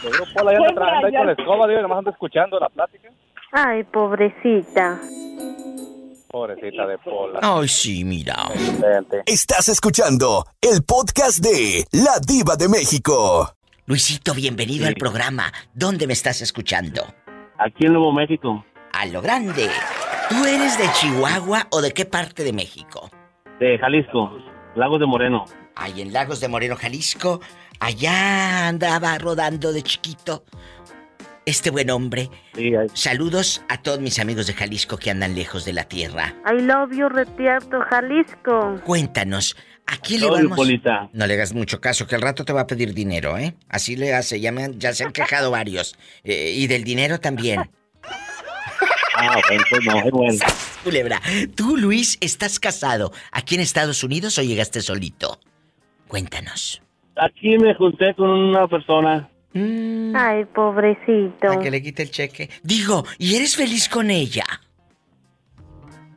seguro Pola ya Pues anda trabajando ahí con la escoba, digo, nomás anda escuchando la plática. Ay, pobrecita. Pobrecita de Pola. Ay, sí, mira. Estás escuchando el podcast de La Diva de México. Luisito, bienvenido al programa. ¿Dónde me estás escuchando? Aquí en Nuevo México, A lo grande. ¿Tú eres de Chihuahua o de qué parte de México? de Jalisco, Lagos de Moreno. Ahí en Lagos de Moreno, Jalisco. Allá andaba rodando de chiquito. Este buen hombre. Saludos a todos mis amigos de Jalisco que andan lejos de la tierra. I love you, Retierto, Jalisco. Cuéntanos, ¿a quién le vamos? Polita. No le hagas mucho caso, que al rato te va a pedir dinero, ¿eh? Así le hace, ya, me han- ya se han quejado varios. Eh, y del dinero también. Ah, bueno, pues no, es bueno. Culebra, tú, Luis, estás casado aquí en Estados Unidos o llegaste solito? Cuéntanos. Aquí me junté con una persona. Ay, pobrecito. A que le quite el cheque. Digo, ¿y eres feliz con ella?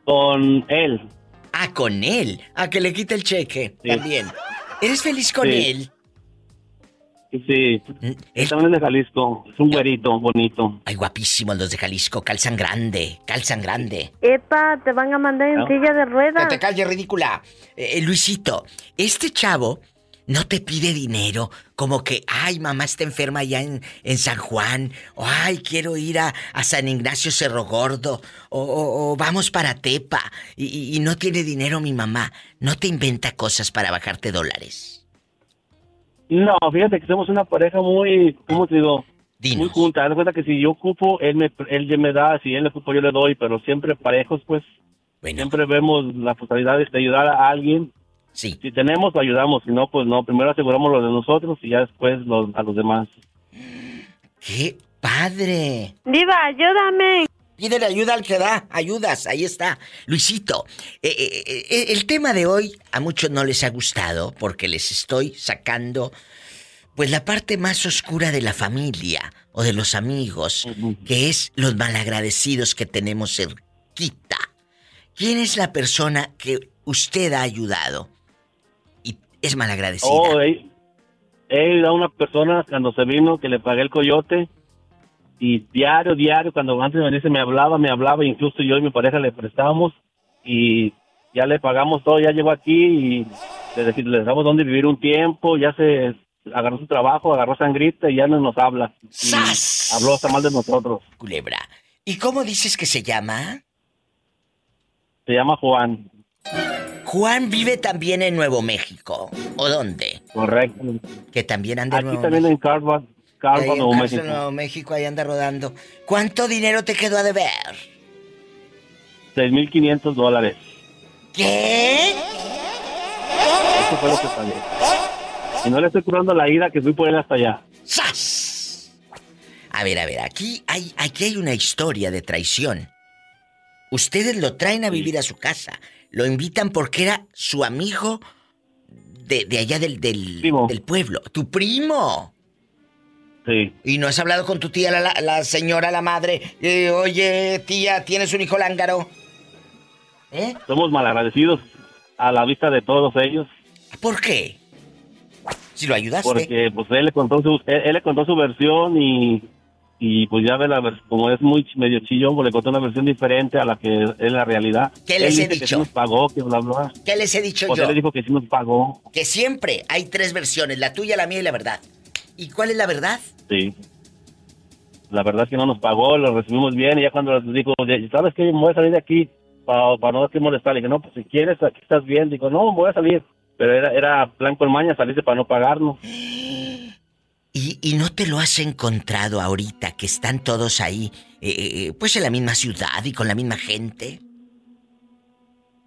Con él. Ah, con él. A que le quite el cheque. También. ¿Eres feliz con Sí. él? Sí. Él también es de Jalisco. Es un güerito bonito. Ay, guapísimos los de Jalisco. Calzan grande. Calzan grande. Epa, te van a mandar en No. silla de Que ruedas. te calles, ridícula. Eh, eh, Luisito, este chavo no te pide dinero como que, ay, mamá está enferma allá en, en San Juan, o ay, quiero ir a, a San Ignacio Cerro Gordo, o, o- o vamos para Tepa, y, y- y no tiene dinero mi mamá. No te inventa cosas para bajarte dólares. No, fíjate que somos una pareja muy, ¿cómo te digo? Muy junta. Haz cuenta que si yo ocupo, él me, él ya me da, si él le ocupo, yo le doy, pero siempre parejos, pues. Siempre vemos la posibilidad de ayudar a alguien. Sí. Si tenemos, lo ayudamos. Si no, pues no. Primero aseguramos lo de nosotros y ya después los, a los demás. ¡Qué padre! Diva, ayúdame. Pídele ayuda al que da, ayudas, ahí está. Luisito, eh, eh, eh, el tema de hoy a muchos no les ha gustado porque les estoy sacando pues la parte más oscura de la familia o de los amigos, que es los malagradecidos que tenemos cerquita. ¿Quién es la persona que usted ha ayudado y es malagradecida? Oh, él, él era una persona cuando se vino que le pagué el coyote y diario, diario, cuando antes venirse me hablaba, me hablaba, incluso yo y mi pareja le prestábamos y ya le pagamos todo, ya llegó aquí y le, le dejamos donde vivir un tiempo, ya se, agarró su trabajo, agarró sangrita y ya no nos habla. Habló hasta mal de nosotros. Culebra. ¿Y cómo dices que se llama? Se llama Juan. Juan vive también en Nuevo México. ¿O dónde? Correcto. Que también anda en Aquí también en Carlsbad, Carlsbad Nuevo México. Nuevo México, ahí anda rodando. ¿Cuánto dinero te quedó a deber? 6.500 dólares. ¿Qué? Eso fue lo que pagué. Y no le estoy curando la ida que fui por él hasta allá. ¡Sas! A ver, a ver, aquí hay, aquí hay una historia de traición. Ustedes lo traen a vivir a su casa. Lo invitan porque era su amigo de, allá del, del, del, pueblo. ¡Tu primo! Sí. ¿Y no has hablado con tu tía, la, la señora, la madre? Eh, oye, tía, ¿tienes un hijo lángaro? ¿Eh? Somos malagradecidos a la vista de todos ellos. ¿Por qué? Si lo ayudaste. Porque pues él le contó su, él, le contó su versión y, y pues ya ve la como es muy medio chillón, pues le contó una versión diferente a la que es la realidad. ¿Qué les he dicho? Que nos pagó, que bla bla. ¿Qué les he dicho pues yo? Él le dijo que sí nos pagó. Que siempre hay tres versiones, la tuya, la mía y la verdad. ¿Y cuál es la verdad? Sí. La verdad es que no nos pagó, lo recibimos bien y ya cuando nos dijo, ¿sabes qué? Me voy a salir de aquí para, para no te molestar. Le dije, no, pues si quieres, aquí estás bien. Digo, no, voy a salir. Pero era, era plan con maña salirse para no pagarnos. ¿Y, ¿Y, no te lo has encontrado ahorita que están todos ahí, eh, eh, pues en la misma ciudad y con la misma gente?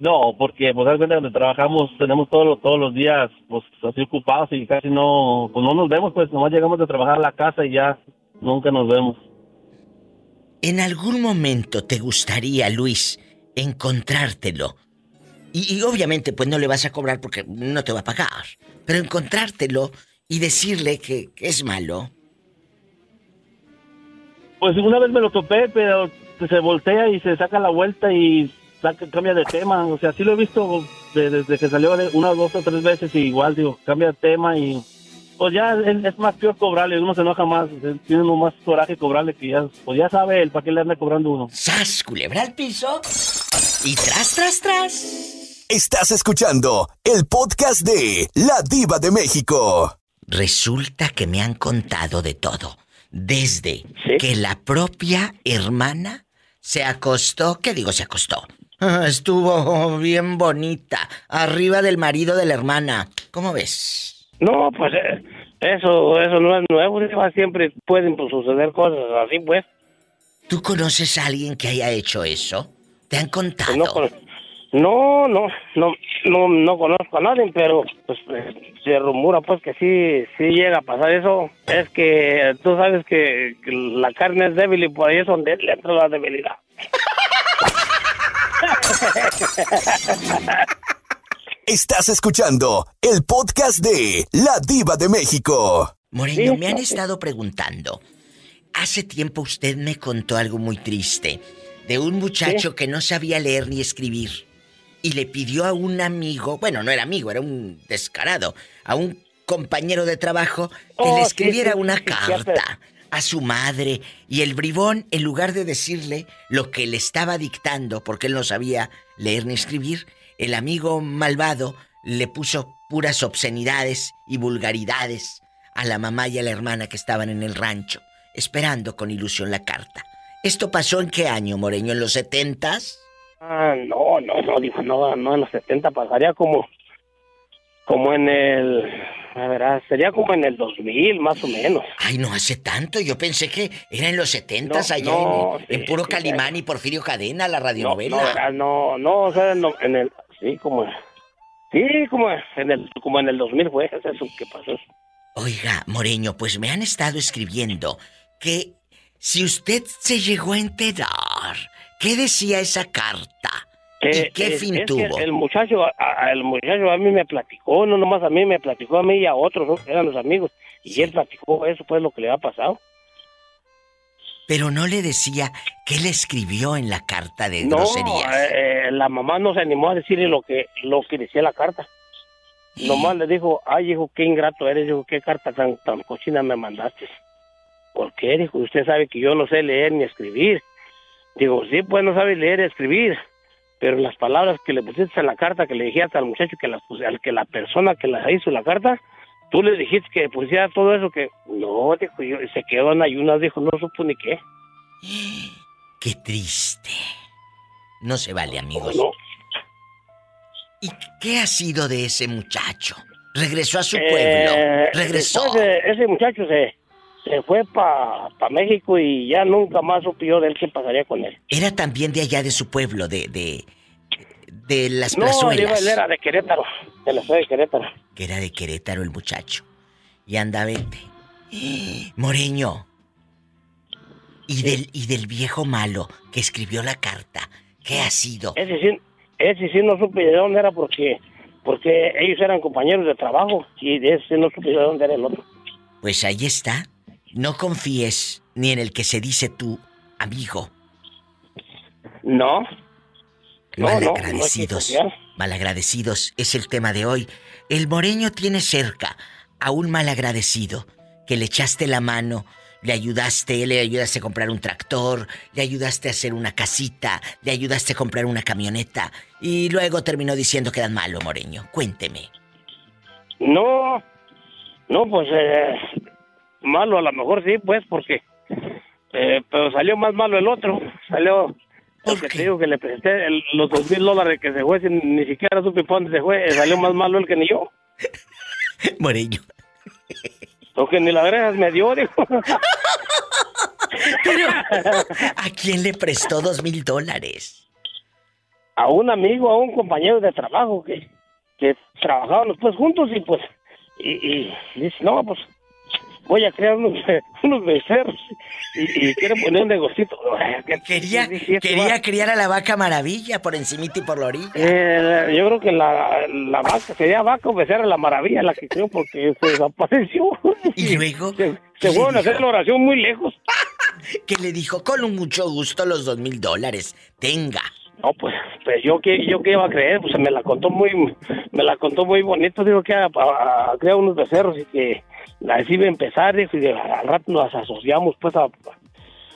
No, porque pues realmente donde trabajamos tenemos todos todos los días pues así ocupados y casi no pues no nos vemos pues nomás llegamos de trabajar a la casa y ya nunca nos vemos. ¿En algún momento te gustaría, Luis, encontrártelo. Y, obviamente pues no le vas a cobrar porque no te va a pagar. Pero encontrártelo y decirle que, es malo. Pues una vez me lo topé, pero se voltea y se saca la vuelta y cambia de tema. O sea, sí lo he visto desde que salió una, dos o tres veces y igual, digo, cambia de tema y pues ya es, más peor cobrarle, uno se enoja más, tiene uno más coraje cobrarle que ya, pues ya sabe el para qué le anda cobrando uno. ¡Sas, culebra al piso! Y tras, tras, tras. Estás escuchando el podcast de La Diva de México. Resulta que me han contado de todo. Desde que la propia hermana se acostó, ¿qué digo se acostó? Estuvo bien bonita, arriba del marido de la hermana. ¿Cómo ves? No, pues eh, eso, eso no es nuevo, siempre pueden pues, suceder cosas así, pues. ¿Tú conoces a alguien que haya hecho eso? ¿Te han contado? No, no, no, no, no, conozco a nadie, pero pues se rumora pues que sí, sí llega a pasar eso. Es que tú sabes que, la carne es débil y por ahí es donde le entra la debilidad. Estás escuchando el podcast de La Diva de México. Moreno, me han estado preguntando. Hace tiempo usted me contó algo muy triste de un muchacho que no sabía leer ni escribir y le pidió a un amigo, bueno, no era amigo, era un descarado, a un compañero de trabajo que le oh, escribiera una carta a su madre y el bribón, en lugar de decirle lo que le estaba dictando, porque él no sabía leer ni escribir, el amigo malvado le puso puras obscenidades y vulgaridades a la mamá y a la hermana que estaban en el rancho, esperando con ilusión la carta. ¿Esto pasó en qué año, Moreño? ¿En los setentas? Ah, no, no, no, dijo, no, no, en los setenta pasaría como, como en el, a ver, ah, sería como en el 2000, más o menos. Ay, no hace tanto, yo pensé que era en los setentas allá en, Puro Calimán y Porfirio Cadena, la radionovela. No, no, no, o sea, en el, sí, como, sí, como en el, como en el 2000 fue eso que pasó. Oiga, Moreño, pues me han estado escribiendo que si usted se llegó a enterar, ¿qué decía esa carta? ¿Y qué fin tuvo? el muchacho, a, el muchacho a mí me platicó, no nomás a mí, me platicó a mí y a otros, eran los amigos, y él platicó eso, pues lo que le ha pasado. Pero no le decía qué le escribió en la carta de no, groserías. Eh, la mamá no se animó a decirle lo que, lo que decía la carta. Nomás le dijo, ay hijo, qué ingrato eres, dijo, qué carta tan, tan cochina me mandaste. ¿Por qué? Dijo, usted sabe que yo no sé leer ni escribir. Digo, sí, pues no sabe leer y escribir, pero las palabras que le pusiste en la carta que le dijiste al muchacho que las al que la persona que la hizo la carta tú le dijiste que pusiera todo eso que no, dijo, yo, se quedó en ayunas, dijo, no supo ni qué. Qué triste. No se vale, amigos. ¿Y qué ha sido de ese muchacho? Regresó a su pueblo. Eh, Regresó. ese muchacho se, se fue para pa México y ya nunca más supo de él qué pasaría con él. Era también de allá de su pueblo, de, de, de las no, plazuelas. No, era de Querétaro, de la ciudad de Querétaro. Que era de Querétaro el muchacho. Y anda, vete. Moreño. Y, del, y del viejo malo que escribió la carta, ¿qué ha sido? Ese sí, ese sí no supe de dónde era porque, porque ellos eran compañeros de trabajo y de ese no supe de dónde era el otro. Pues ahí está. No confíes ni en el que se dice tu amigo. No. Malagradecidos. malagradecidos es el tema de hoy. El moreño tiene cerca a un malagradecido que le echaste la mano, le ayudaste, le ayudaste a comprar un tractor, le ayudaste a hacer una casita, le ayudaste a comprar una camioneta y luego terminó diciendo que eras malo, Moreño. Cuénteme. No, no, pues eh, malo a lo mejor sí, pues, porque eh, pero salió más malo el otro, salió porque te digo que le presté los dos mil dólares que se fue ni siquiera supe para dónde se fue, salió más malo el que ni yo. Moreño. Porque ni la grejas me dio, dijo. Pero, ¿a quién le prestó dos mil dólares? A un amigo, a un compañero de trabajo que, que trabajábamos pues juntos y pues, y, y dice, no, pues voy a crear unos, unos becerros y, y quiero poner un negocito. Quería, quería criar a la vaca maravilla por encimita y por la orilla. Eh, yo creo que la, la vaca sería vaca o becerra la maravilla la que creo porque se desapareció. Y luego... Se, se fueron a hacer la oración muy lejos. que le dijo con mucho gusto los dos mil dólares. Tenga. No, pues, pues yo que yo que iba a creer, pues me la contó muy, me la contó muy bonito, digo que a, a, crear unos becerros y que así iba a empezar, dijo, y al rato nos asociamos, pues, a,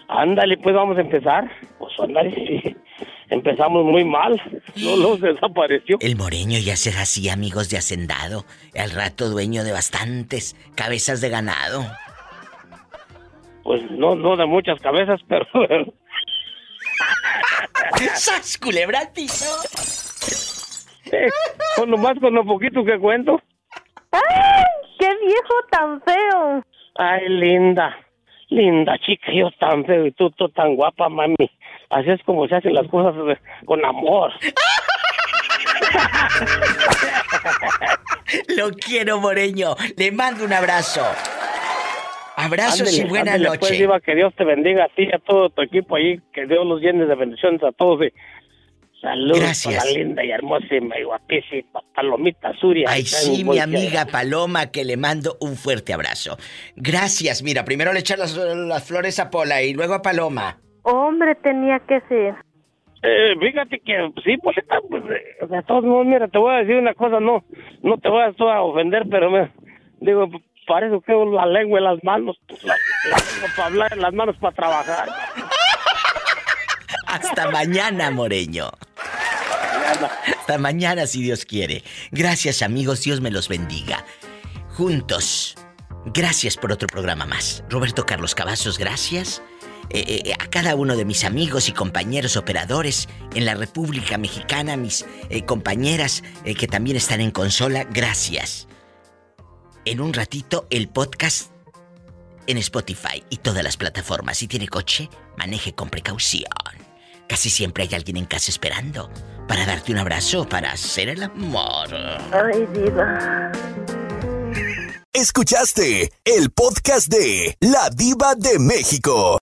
ándale, pues vamos a empezar, pues ándale, empezamos muy mal, no nos desapareció. El moreño ya será así, amigos de Hacendado, al rato dueño de bastantes cabezas de ganado. Pues no, no de muchas cabezas, pero ¡Sas, culebratito! Eh, con lo más, con lo poquito que cuento. ¡Qué viejo tan feo! Ay, linda. Linda chica, yo tan feo y tú, tú tan guapa, mami. Así es como se hacen las cosas con amor. Lo quiero, Moreño. Le mando un abrazo. Abrazos y buena noche. Pues, Diva, que Dios te bendiga a ti y a todo tu equipo ahí. Que Dios los llene de bendiciones a todos. Y saludos Gracias. para la linda y hermosa y guapísima Palomita Zuria. Ay, sí, mi amiga Paloma, que le mando un fuerte abrazo. Gracias. Mira, primero le echas las, flores a Pola y luego a Paloma. Hombre, tenía que ser. Eh, fíjate que sí, pues, está, pues eh, de todos modos, mira, te voy a decir una cosa, no, no te voy a, a ofender, pero me, digo, para eso tengo la lengua y las manos, pues, la, lengua para hablar, las manos para trabajar. Hasta mañana, Moreño. Hasta mañana, si Dios quiere. Gracias, amigos. Dios me los bendiga. Juntos. Gracias por otro programa más. Roberto Carlos Cavazos, gracias. Eh, eh, a cada uno de mis amigos y compañeros operadores en la República Mexicana, mis eh, compañeras que también están en consola, gracias en un ratito el podcast en Spotify y todas las plataformas. Si tiene coche, maneje con precaución. Casi siempre hay alguien en casa esperando para darte un abrazo, para hacer el amor. Ay, diva. Escuchaste el podcast de La Diva de México.